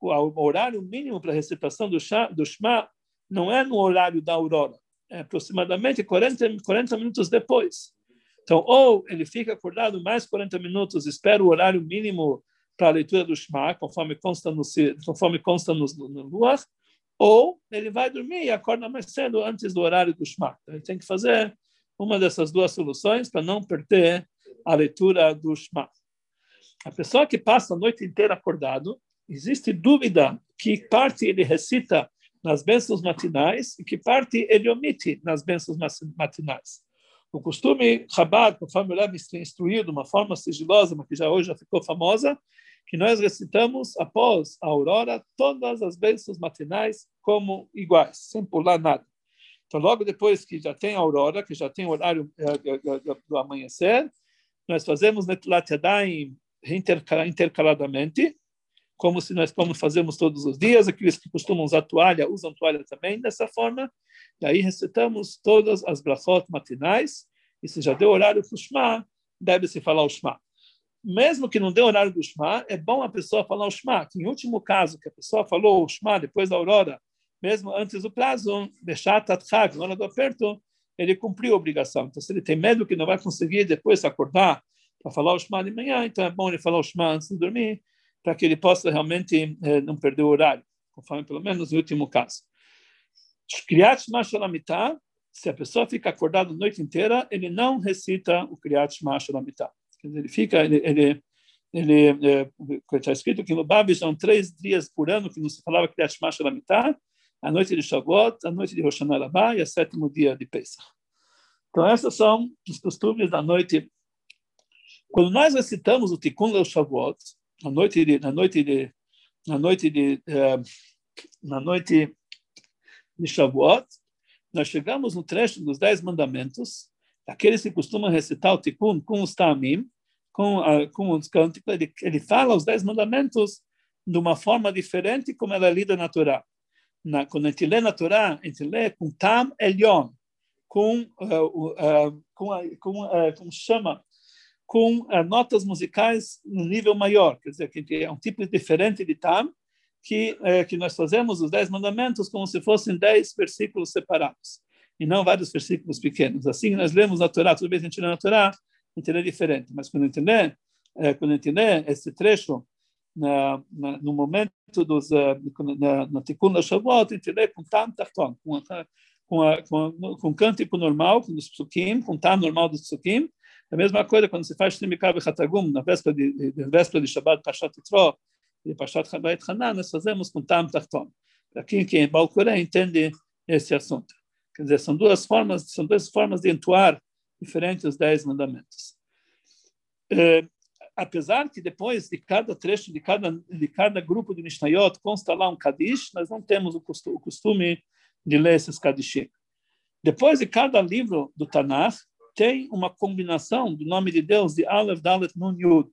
Speaker 1: O horário mínimo para a recitação do, do Shema não é no horário da aurora, é aproximadamente 40, 40 minutos depois. Então, ou ele fica acordado mais 40 minutos, espera o horário mínimo para a leitura do Shema, conforme consta no, conforme consta no, no Luach, ou ele vai dormir e acorda mais cedo antes do horário do Shema. Então, ele tem que fazer uma dessas duas soluções para não perder a leitura do Shema. A pessoa que passa a noite inteira acordado, existe dúvida que parte ele recita nas bênçãos matinais e que parte ele omite nas bênçãos matinais. O costume Chabad, conforme o Rebbe instruiu de uma forma sigilosa, mas que já hoje já ficou famosa, que nós recitamos após a aurora todas as bênçãos matinais como iguais, sem pular nada. Então, logo depois que já tem a aurora, que já tem o horário uh, do amanhecer, nós fazemos Netulat Yadayim intercaladamente, como se nós como fazemos todos os dias. Aqueles que costumam usar toalha, usam toalha também dessa forma. E aí recitamos todas as brachot matinais. E se já deu horário para o Shema, deve-se falar o Shema. Mesmo que não dê horário do Shema, é bom a pessoa falar o Shema. Que em último caso, que a pessoa falou o Shema depois da aurora, mesmo antes do prazo, deixar Tatchag, na hora do aperto, ele cumpriu a obrigação. Então, se ele tem medo que não vai conseguir depois acordar para falar o Shema de manhã, então é bom ele falar o Shema antes de dormir, para que ele possa realmente eh, não perder o horário, conforme pelo menos no último caso. Kriyat Shema Shalamitah, se a pessoa fica acordada a noite inteira, ele não recita o Kriyat Shema Shalamitah. Ele fica, ele, ele, ele é, está escrito que no Babi são três dias por ano que não se falava Kriyat Shema Shalamitah, a noite de Shavuot, a noite de Rosh Hashanah e o sétimo dia de Pesach. Então, esses são os costumes da noite. Quando nós recitamos o Tikkun Leu Shavuot, na noite de, na noite de, na noite de, eh, na noite de Shavuot, nós chegamos no trecho dos Dez Mandamentos, aqueles que costumam recitar o Tikkun com os Tamim, com, a, com os cânticos, ele, ele fala os Dez Mandamentos de uma forma diferente como ela é lida na Torá. Na, quando a gente lê na Torá, a gente lê com Tam Elion, com, uh, uh, com, com uh, como chama, com notas musicais no nível maior, quer dizer, que é um tipo diferente de Tam, que, que nós fazemos os Dez Mandamentos como se fossem dez versículos separados, e não vários versículos pequenos. Assim nós lemos na Torá, toda vez que a gente lê na Torá, lê diferente, mas quando gente lê, quando lê esse trecho na, na, no momento dos uh, na, na Tikkun Shavuot, lê com tam tarton, com a, com, com, com cântico normal, com os com tam normal dos psukim. A mesma coisa quando se faz Shlimikav e Hatagum, na véspera de, de, véspera de Shabbat Pashat Yitro, e Pashat Chabait Hanan, nós fazemos com tam tarton. Para quem, é Balcoré entende esse assunto. Quer dizer, são duas formas, são duas formas de entoar diferentes os dez mandamentos. Eh, apesar que depois de cada trecho, de cada, de cada grupo de Mishnayot, consta lá um Kadish, nós não temos o costume de ler esses Kadishim. Depois de cada livro do Tanakh, tem uma combinação do nome de Deus de Aleph, Dalet, Nun, Yud.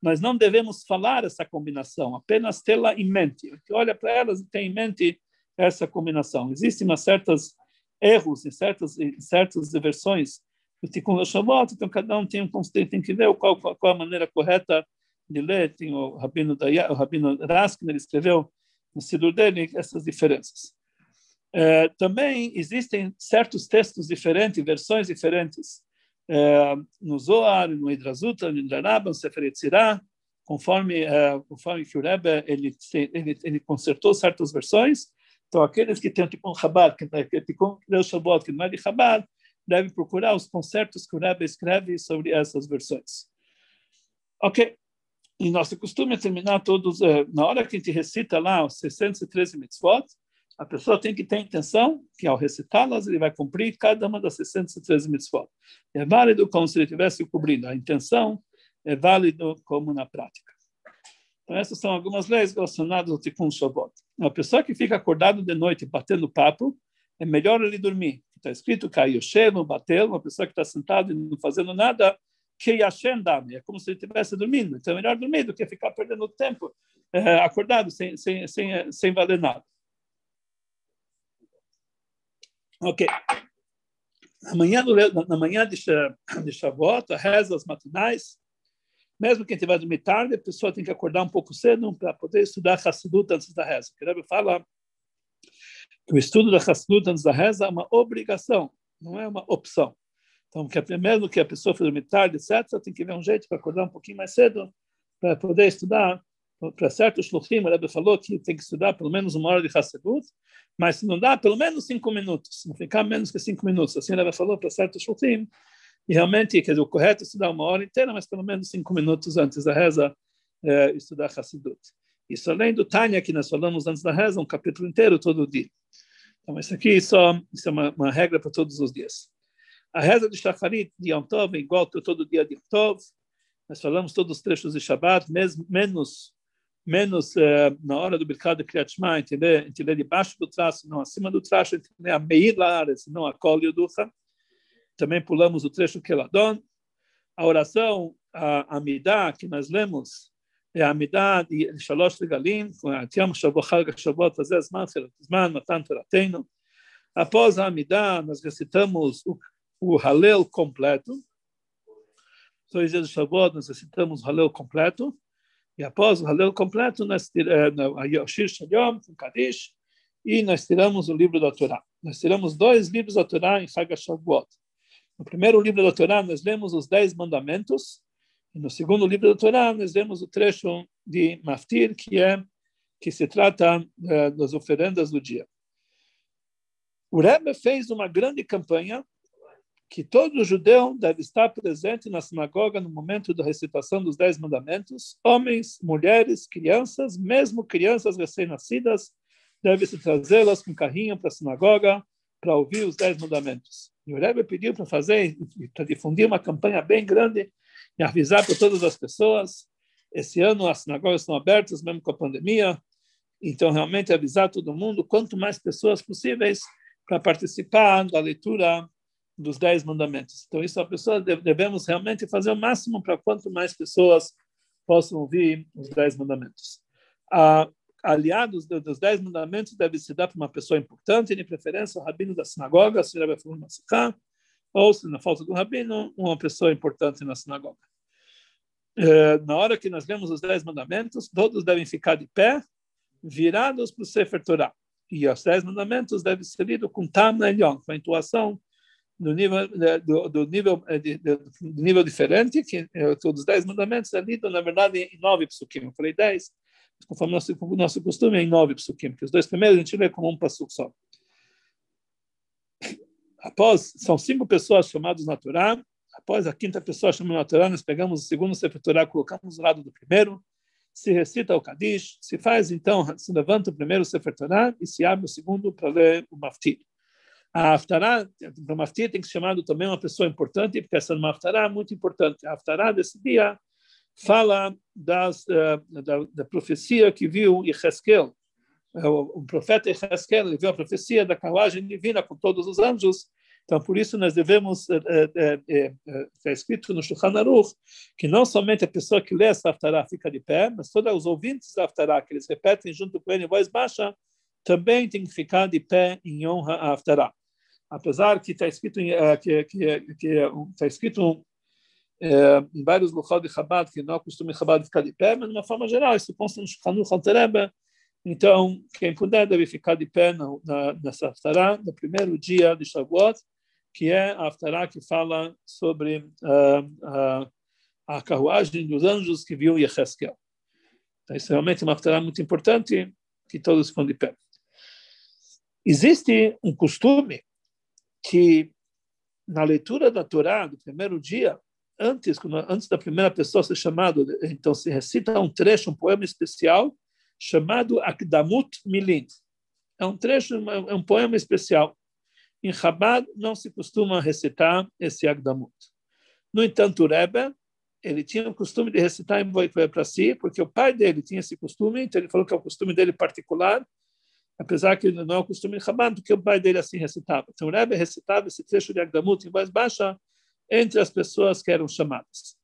Speaker 1: Nós não devemos falar essa combinação, apenas tê-la em mente. Olha para elas e tem em mente essa combinação. Existem umas certas erros em certas, em certas versões o Tikkun Shavuot, então cada um tem, um, tem que ver qual, qual a maneira correta de ler. Tem o Rabino, o Rabino Raskin, ele escreveu no Sidur dele essas diferenças. É, também existem certos textos diferentes, versões diferentes, é, no Zohar, no Hidrazuta, no Hidrarabah, no Sefer Yetzirah, conforme, é, conforme que o Rebbe ele, ele, ele consertou certas versões. Então, aqueles que têm tipo um Chabad, que, que, que, que, que não é de Chabad, deve procurar os concertos que o Rebbe escreve sobre essas versões. Ok. E nosso costume é terminar todos, na hora que a gente recita lá os 613 mitzvot, a pessoa tem que ter a intenção que ao recitá-las ele vai cumprir cada uma das 613 mitzvot. É válido como se ele estivesse cobrindo. A intenção é válido como na prática. Então, essas são algumas leis relacionadas ao Tikkun Shabbat. Uma pessoa que fica acordado de noite batendo papo, é melhor ele dormir está escrito Kayoshev, bater, uma pessoa que está sentada e não fazendo nada, que Yashem Dami, é como se ele estivesse dormindo. Então é melhor dormir do que ficar perdendo tempo é, acordado, sem, sem, sem, sem valer nada. Ok. Na manhã, do, na manhã de, de Shavuot, rezas matinais, mesmo quem tiver dormir tarde, a pessoa tem que acordar um pouco cedo para poder estudar Hassidut antes da reza. O Rebbe fala que o estudo da Hassidut antes da reza é uma obrigação, não é uma opção. Então, que é mesmo que a pessoa for dormir tarde, etc., tem que ver um jeito para acordar um pouquinho mais cedo para poder estudar. Para certos shluchim, o Rebbe falou que tem que estudar pelo menos uma hora de Hassidut, mas se não dá, pelo menos cinco minutos, não ficar menos que cinco minutos. Assim o Rebbe falou para certos shluchim, e realmente, quer dizer, o correto é estudar uma hora inteira, mas pelo menos cinco minutos antes da reza, é, estudar Hassidut. Isso além do Tânia, que nós falamos antes da reza, um capítulo inteiro todo dia. Então, isso aqui só, isso é uma, uma regra para todos os dias. A reza de Shacharit de Yom Tov é igual para todo dia de Yom Tov. Nós falamos todos os trechos de Shabbat, mesmo, menos menos uh, na hora do Birkat de Kriyat Shema, entender, entender debaixo do traço, não acima do traço, entender a Meir Laaretz, não a Kol Yuducha. Também pulamos o trecho Keladon. A oração, a Amidah, que nós lemos, é a Amidah de Shalosh Regalim, Tiam Shavuot Shavuot Azeh Zman Matan Toratenu. Após a Amidah, nós recitamos o, o Halel completo. Dois dias de Shavuot, nós recitamos o Halel completo. E após o Halel completo, nós tiramos Yoshir Shalom, Kadish, e nós tiramos o livro da Torá. Nós tiramos dois livros da Torá em Chag Shavuot. No primeiro livro da Torá, nós lemos os Dez Mandamentos, e no segundo livro da Torá, nós lemos o trecho de Maftir, que é que se trata eh, das oferendas do dia. O Rebbe fez uma grande campanha que todo judeu deve estar presente na sinagoga no momento da recitação dos Dez Mandamentos. Homens, mulheres, crianças, mesmo crianças recém-nascidas, deve-se trazê-las com carrinho para a sinagoga para ouvir os Dez Mandamentos. E o Rebbe pediu para fazer, para difundir uma campanha bem grande e avisar para todas as pessoas. Esse ano as sinagogas estão abertas, mesmo com a pandemia. Então, realmente, avisar todo mundo, quanto mais pessoas possíveis, para participar da leitura dos Dez Mandamentos. Então, isso a pessoa devemos realmente fazer o máximo para quanto mais pessoas possam ouvir os Dez Mandamentos. Ah, aliados dos dez mandamentos deve se dar para uma pessoa importante, de preferência o rabino da sinagoga, se ele vai ou se na falta do rabino, uma pessoa importante na sinagoga. É, na hora que nós lemos os dez mandamentos, todos devem ficar de pé, virados para o Sefer Torah. E os dez mandamentos devem ser lidos com tam elyon, com a intuação do nível, né, do, do nível, de, do nível diferente, que é, todos os dez mandamentos é lido, na verdade, em nove psukim. Eu falei dez, conforme nosso, o nosso costume, é em nove psukim, porque os dois primeiros a gente lê como um pasuk só. Após, são cinco pessoas chamadas na Torá, após a quinta pessoa chamada na Torá, nós pegamos o segundo Sefer Torá, colocamos do lado do primeiro, se recita o Kadish, se faz, então, se levanta o primeiro Sefer Torá e se abre o segundo para ler o Maftir. A Haftará, para o Maftir tem que ser chamado também uma pessoa importante, porque essa Haftará é muito importante. A Haftará desse dia fala das, uh, da, da, profecia que viu Yeheskel. Uh, o profeta Yeheskel viu a profecia da carruagem divina com todos os anjos. Então, por isso, nós devemos, está escrito no Shulchan Aruch, que não somente a pessoa que lê essa Haftarah fica de pé, mas todos os ouvintes da Haftarah, que eles repetem junto com ele em voz baixa, também tem que ficar de pé em honra à Haftarah. Apesar que está escrito, que, que, que, está escrito é, em vários locais de Chabad, que não é costume Chabad ficar de pé, mas de uma forma geral, isso consta no Shulchan Aruch então, quem puder deve ficar de pé na, na, nessa Haftarah, no primeiro dia de Shavuot, que é a Haftarah que fala sobre uh, uh, a carruagem dos anjos que viu Yeheskel. Então, isso é realmente uma Haftarah muito importante, que todos ficam de pé. Existe um costume que, na leitura da Torá, do primeiro dia, antes, antes da primeira pessoa ser chamado, então se recita um trecho, um poema especial chamado Akdamut Milin. É um trecho, é um poema especial. Em Chabad não se costuma recitar esse Akdamut. No entanto, o Rebbe, ele tinha o costume de recitar em para si, porque o pai dele tinha esse costume, então ele falou que é o costume dele particular, apesar que não é o costume de Chabad, porque o pai dele assim recitava. Então o Rebbe recitava esse trecho de Akdamut em voz baixa, entre as pessoas que eram chamadas.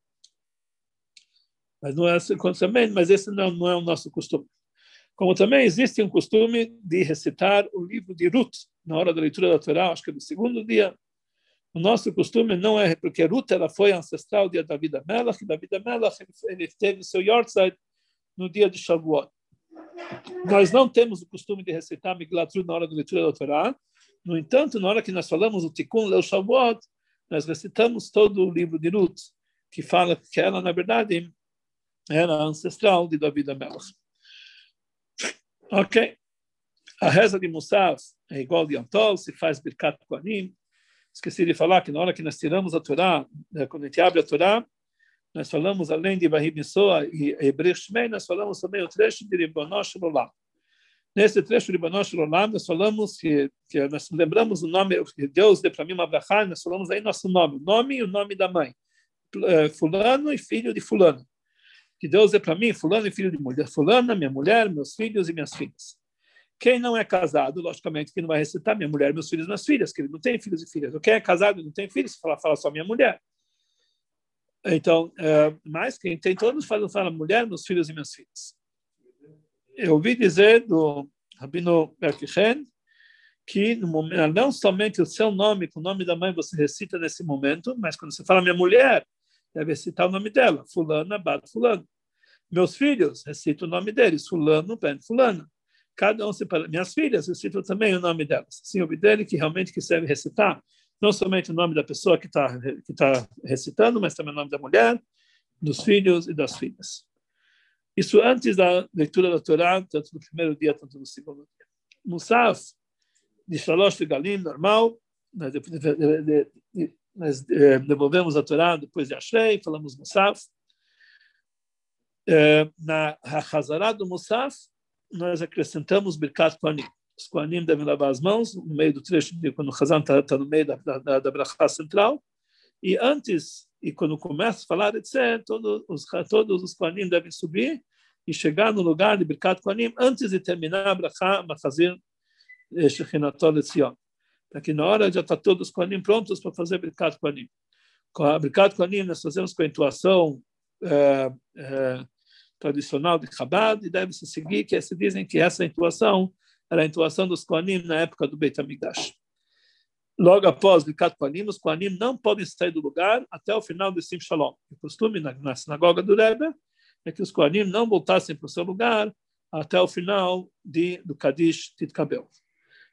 Speaker 1: Mas não é assim também, mas esse não, não é o nosso costume. Como também existe um costume de recitar o livro de Ruth na hora da leitura da Torá, acho que é do segundo dia. O nosso costume não é porque Ruth ela foi ancestral dia da vida Melach, e da vida Melach ele teve seu Yortzeit no dia de Shavuot. Nós não temos o costume de recitar Miglat Ruth na hora da leitura da Torá. No entanto, na hora que nós falamos o Tikkun Leu Shavuot, nós recitamos todo o livro de Ruth, que fala que ela, na verdade, era ancestral de Davi Melach. Ok. A reza de Musaf é igual de Antol, se faz Birkat Koanim. Esqueci de falar que na hora que nós tiramos a Torá, né, quando a gente abre a Torá, nós falamos, além de Bahim Nisoa e Hebreu Shmei, nós falamos também o trecho de Ribonosh Olam. Nesse trecho de Ribonosh Olam, nós falamos que, que nós lembramos o nome, que Deus deu para mim uma brachá, nós falamos aí nosso nome, o nome e o nome da mãe. Eh, fulano e filho de Fulano que Deus é para mim, fulano e filho de mulher, fulana, minha mulher, meus filhos e minhas filhas. Quem não é casado, logicamente, que não vai recitar minha mulher, meus filhos e minhas filhas, que ele não tem filhos e filhas. Quem é casado e não tem filhos, fala, fala só minha mulher. Então, é, mas quem tem todos fala, fala mulher, meus filhos e minhas filhas. Eu ouvi dizer do Rabino Berkichen que momento, não somente o seu nome, com o nome da mãe você recita nesse momento, mas quando você fala minha mulher, deve citar o nome dela, fulana, bat fulano. Meus filhos, recito o nome deles, fulano, ben fulana. Cada um separa. Minhas filhas, recito também o nome delas. Assim, o dele que realmente quiser recitar, não somente o nome da pessoa que está que tá recitando, mas também o nome da mulher, dos filhos e das filhas. Isso antes da leitura da Torá, tanto no primeiro dia, tanto no segundo dia. Musaf, de Shalosh Galim, normal, de, de, de, nós eh, devolvemos a Torá depois de Ashrei, falamos Musaf. Eh, na Hazará do Musaf, nós acrescentamos Birkat Koanim. Os Koanim devem lavar as mãos no meio do trecho, quando o Hazan está tá no meio da, da, da Brachá central. E antes, e quando começa a falar, etc., todos os, todos os Koanim devem subir e chegar no lugar de Birkat Koanim antes de terminar a Brachá, Machazir Shechinatol Etzion para que na hora já está todos os prontos para fazer Birkat Kohanim. Com a Birkat Kohanim nós fazemos com a intuação é, é, tradicional de Chabad e deve-se seguir, que se dizem que essa intuação era a intuação dos Kohanim na época do Beit HaMikdash. Logo após Birkat Kohanim, os Kohanim não podem sair do lugar até o final do Sim Shalom. O costume na, na sinagoga do Rebbe é que os Kohanim não voltassem para o seu lugar até o final de, do Kadish Titkabel.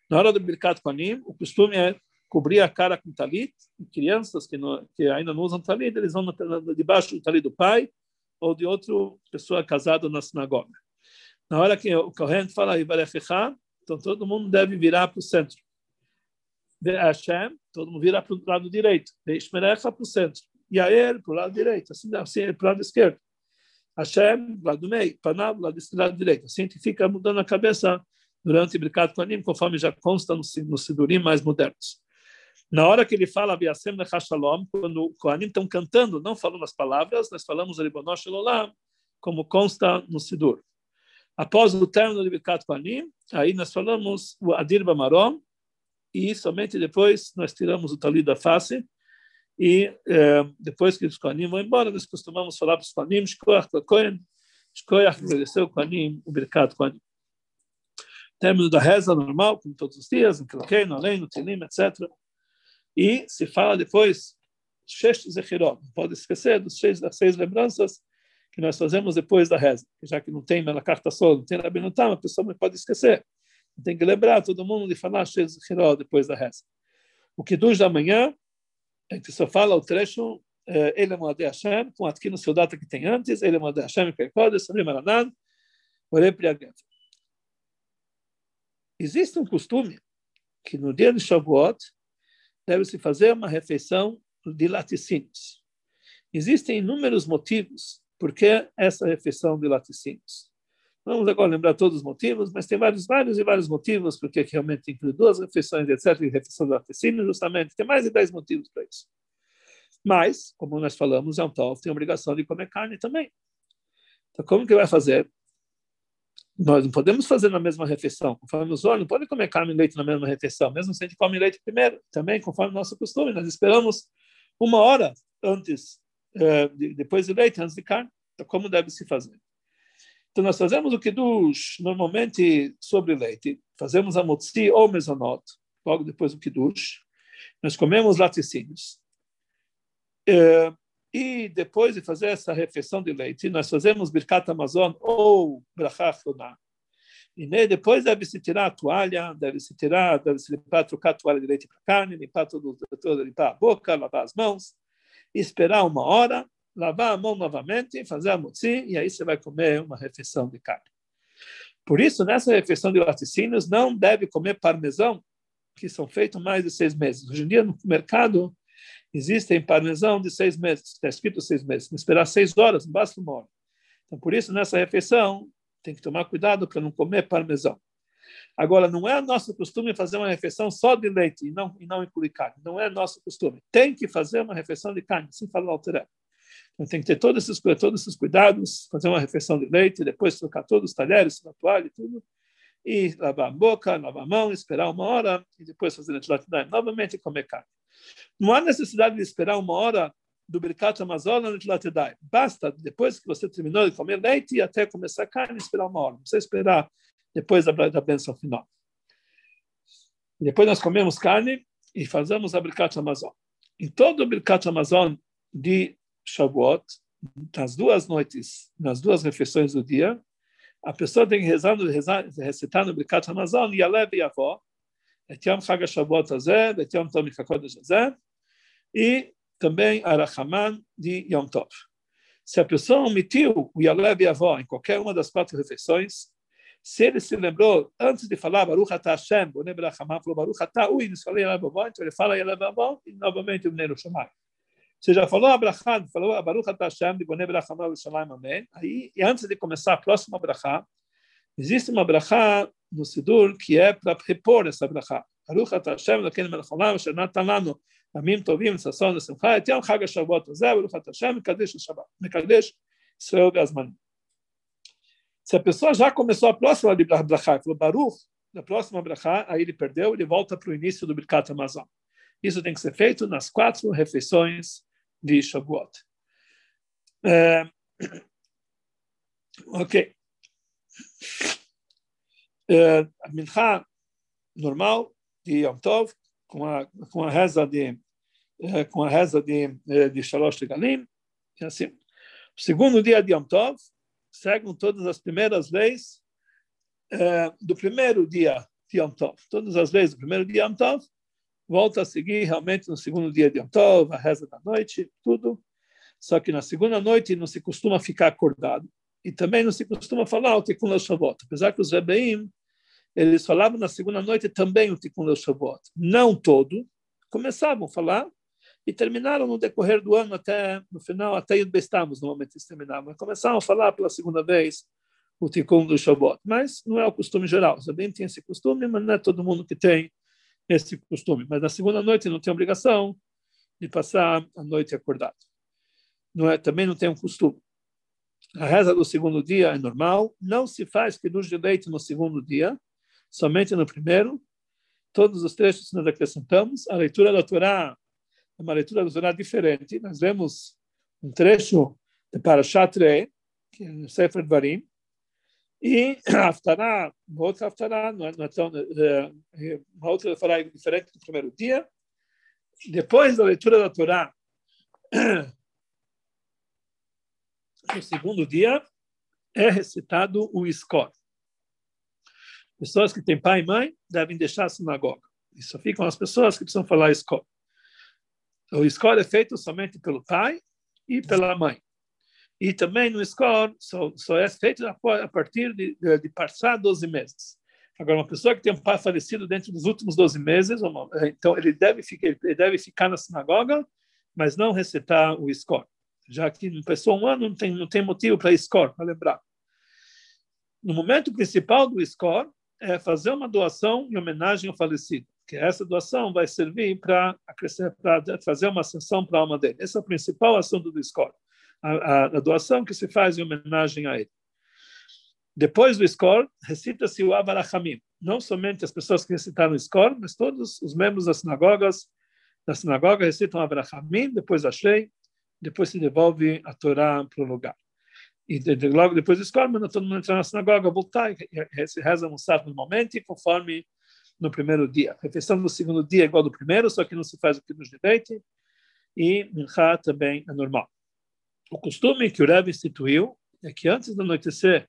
Speaker 1: Na hora do Birkat Kohanim, o costume é cobrir a cara com talit. E crianças que, não, que ainda não usam talit, eles vão debaixo do talit do pai ou de outra pessoa casada na sinagoga. Na hora que o Kohen fala Ivarefechá, então todo mundo deve virar para o centro. Hashem, todo mundo vira para o lado direito. Ishmerecha para o centro. E a ele para o lado direito. Assim, assim para o lado esquerdo. Hashem, lado do meio. Panav, lado, lado direito. Assim, fica mudando a cabeça durante Birkat Kohanim, conforme já consta nos no Sidurim mais modernos. Na hora que ele fala Biasem Nechashalom, quando os Kohanim estão cantando, não falando as palavras, nós falamos Ribonosh Olam, como consta no Sidur. Após o término de Birkat Kohanim, aí nós falamos o Adir Bamarom, e somente depois nós tiramos o talit da face, e eh, depois que os Kohanim vão embora, nós costumamos falar para os Kohanim, Shkoyach Kohen, Shkoyach agradecer o Kohanim, o Birkat Kohanim término da reza normal, como todos os dias, no Kilkei, no Além, no Tilim, etc. E se fala depois, Shesh Zechirot, não pode esquecer dos seis, das seis lembranças que nós fazemos depois da reza. Já que não tem na carta só, não tem na Benutam, a pessoa pode esquecer. Tem que lembrar todo mundo de falar Shesh Zechirot depois da reza. O que dos da manhã, é que só fala o trecho ele é Moadei Hashem, com aqui no seu data que tem antes, ele é Moadei Hashem, Perkodes, Sabri Maranan, Ore Priagat. Existe um costume que no dia de Shavuot deve-se fazer uma refeição de laticínios. Existem inúmeros motivos por que essa refeição de laticínios. Vamos agora lembrar todos os motivos, mas tem vários, vários e vários motivos porque realmente inclui duas refeições, etc., e refeição de laticínios, justamente. Tem mais de dez motivos para isso. Mas, como nós falamos, é um tal tem a obrigação de comer carne também. Então, como que vai fazer? Nós não podemos fazer na mesma refeição. Conforme os olhos, não pode comer carne e leite na mesma refeição, mesmo se a gente come leite primeiro, também conforme o nosso costume. Nós esperamos uma hora antes, depois do leite, antes de carne. Então, como deve se fazer? Então, nós fazemos o Kiddush normalmente sobre leite. Fazemos a motzi ou mesonot, logo depois do Kiddush. Nós comemos laticínios. É, e depois de fazer essa refeição de leite, nós fazemos Birkat Amazon ou Brachah Choná. E depois deve-se tirar a toalha, deve-se tirar, deve-se limpar, trocar a toalha de leite para carne, limpar tudo, tudo, limpar a boca, lavar as mãos, esperar uma hora, lavar a mão novamente, fazer a mutzi, e aí você vai comer uma refeição de carne. Por isso, nessa refeição de laticínios, não deve comer parmesão, que são feitos mais de seis meses. Hoje em dia, no mercado, existem parmesão de seis meses, está escrito seis meses, Vamos esperar seis horas, não basta uma hora. Então, por isso, nessa refeição, tem que tomar cuidado para não comer parmesão. Agora, não é nosso costume fazer uma refeição só de leite e não, e não incluir carne. Não é nosso costume. Tem que fazer uma refeição de carne, sem falar alterar. Então, tem que ter todos esses, todos esses cuidados, fazer uma refeição de leite, depois trocar todos os talheres, a toalha e tudo, e lavar a boca, lavar a mão, esperar uma hora, e depois fazer a novamente comer carne. Não há necessidade de esperar uma hora do Birkat Amazon no Tlatedai. Basta, depois que você terminou de comer leite, até começar a carne, esperar uma hora. Não precisa esperar depois da, da bênção final. Depois nós comemos carne e fazemos a Birkat Amazon. Em todo o Birkat Amazon de Shavuot, nas duas noites, nas duas refeições do dia, a pessoa tem que rezar, rezar recitar no Birkat Amazon Yalev e Avó, et Yom Chag HaShavuot Hazeh, et Yom HaKodesh azé e também Arachaman de Yom Tov. Se a pessoa omitiu o Yalev e Avó em qualquer uma das quatro refeições, se ele se lembrou, antes de falar Baruch Atah Hashem, o Nebel Hamam falou Baruch Atah Uin, falei Yelabavon, então ele fala Yelabavon e novamente o Mneiro Shammai. Você já falou Abraham, falou ah, Baruch Atah Hashem, tipo, de Bonei Beracham Yerushalayim, amém. Aí, e antes de começar a próxima Abraham, existe uma Abraham no Sidur que é para repor essa Abraham. Baruch Atah Hashem, Elokeinu Melech Olam, Asher Natan Lanu, Amim Tovim, Sasson, Simcha, Et Yom Chag HaShavuot, Zé Baruch Atah Hashem, Mekadesh Shabbat, Mekadesh Israel Gazmanim. Se a pessoa já começou a próxima Brachá, falou Baruch, na próxima Brachá, aí ele perdeu, ele volta para o início do Birkat Amazon. Isso tem que ser feito nas quatro refeições de Shavuot. É... Ok. É, a Mincha normal de Yom Tov, com a, com a reza de eh, com a reza de, eh, de Shalosh Galim, e assim. Segundo dia de Yom Tov, seguem todas as primeiras leis eh, do primeiro dia de Yom Tov. Todas as leis do primeiro dia de Yom Tov, volta a seguir realmente no segundo dia de Yom Tov, a reza da noite, tudo. Só que na segunda noite não se costuma ficar acordado. E também não se costuma falar o Tikkun Shavot. Apesar que os Rebeim eles falavam na segunda noite também o Tikkun Leil Shavuot. Não todo, começavam a falar e terminaram no decorrer do ano até no final, até Yud Bestamos, normalmente eles terminavam. Começaram a falar pela segunda vez o Tikkun do Shavuot, mas não é o costume geral. Também tem esse costume, mas não é todo mundo que tem esse costume. Mas na segunda noite não tem obrigação de passar a noite acordado. Não é, também não tem um costume. A reza do segundo dia é normal, não se faz que de leite no segundo dia, somente no primeiro. Todos os trechos nós acrescentamos. A leitura da Torá uma leitura da Torá diferente. Nós vemos um trecho de Parashat Re, que é no Sefer Dvarim, e Haftarah, uma outra Haftarah, não é, é é, é uma outra Haftarah diferente do primeiro dia. Depois da leitura da Torá, no segundo dia, é recitado o Skor. Pessoas que têm pai e mãe devem deixar a sinagoga. E só ficam as pessoas que precisam falar escola. O escola é feito somente pelo pai e pela mãe. E também no escola só, só é feito a partir de, de, de passar 12 meses. Agora, uma pessoa que tem um pai falecido dentro dos últimos 12 meses, então ele deve ficar, ele deve ficar na sinagoga, mas não recitar o escola. Já que pessoa um ano não tem, não tem motivo para escola, para lembrar. No momento principal do escola, é fazer uma doação em homenagem ao falecido, que essa doação vai servir para fazer uma ascensão para a alma dele. Esse é o principal assunto do escor, a, a, a, doação que se faz em homenagem a ele. Depois do escor, recita-se o Avarachamim, não somente as pessoas que recitaram o escor, mas todos os membros das sinagogas, da sinagoga recitam Avarachamim, depois a Shei, depois se devolve a Torá para o lugar. e logo depois disso, quando todo mundo entra na sinagoga, voltar e reza Musaf normalmente, conforme no primeiro dia. A refeição do segundo dia é igual ao do primeiro, só que não se faz o que nos de e Minchá também é normal. O costume que o Rebbe instituiu é que antes do anoitecer,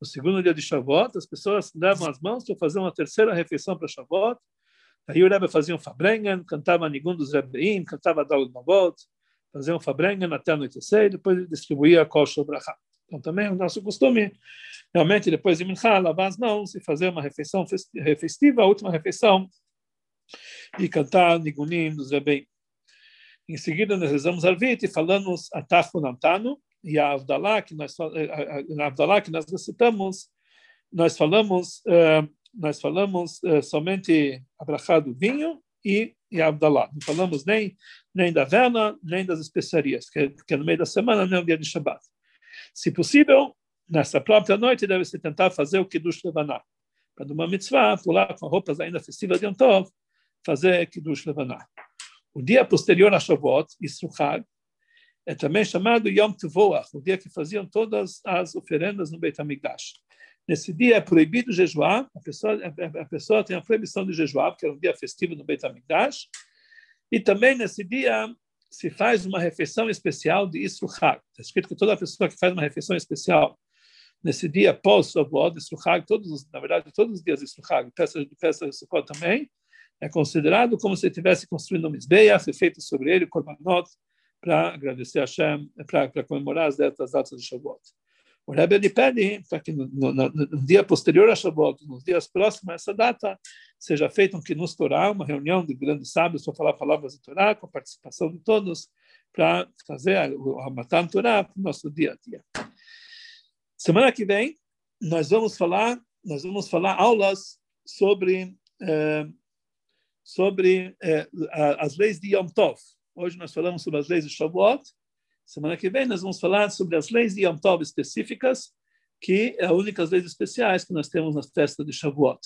Speaker 1: no segundo dia de Shavuot, as pessoas levam as mãos para fazer uma terceira refeição para Shavuot. Aí o Rebbe fazia um Fabrengen, cantava Nigun dos Rebbeim, cantava Dalud Mavot, fazia um Fabrengen até anoitecer e depois distribuía a Kol Shobrachá. Então, também é o nosso costume, realmente, depois de Minchá, lavar as mãos e fazer uma refeição festiva, a última refeição, e cantar Nigunim dos Rebbeim. Em seguida, nós rezamos Arvit e falamos Atafu Nantano, e a Avdalá, que nós, na Avdalá que nós recitamos, nós falamos, nós falamos somente a do vinho e, e a Avdalá. Não falamos nem, nem da vela, nem das especiarias, que, que é no meio da semana, nem o dia de Shabbat. Se possível, nessa própria noite, deve-se tentar fazer o Kiddush Levaná. Para numa mitzvah, pular com roupas ainda festivas de Yom fazer Kiddush Levaná. O dia posterior a Shavuot, Isruchag, é também chamado Yom Tevoach, o dia que faziam todas as oferendas no Beit HaMikdash. Nesse dia é proibido jejuar, a pessoa, a pessoa tem a proibição de jejuar, porque é um dia festivo no Beit HaMikdash, e também nesse dia se faz uma refeição especial de Isruchag. Está escrito que toda pessoa que faz uma refeição especial nesse dia pós Shavuot, Isruchag, todos, na verdade, todos os dias de Isruchag, peça de festa de Sukkot também, é considerado como se tivesse construído um Mizbeach, feito sobre ele Korbanot, para agradecer a Hashem, para comemorar as datas, de Shavuot. O Rebbe ele pede para que no, no, no, dia posterior a Shavuot, nos dias próximos a essa data, seja feito um Kinus Torah, uma reunião de grandes sábios para falar palavras de Torá, com a participação de todos, para fazer o Ramatan Torá para o nosso dia a dia. Semana que vem, nós vamos falar, nós vamos falar aulas sobre, eh, sobre eh, as leis de Yom Tov. Hoje nós falamos sobre as leis de Shavuot. Semana que vem nós vamos falar sobre as leis de Yom Tov específicas, que é as únicas leis especiais que nós temos nas festas de Shavuot.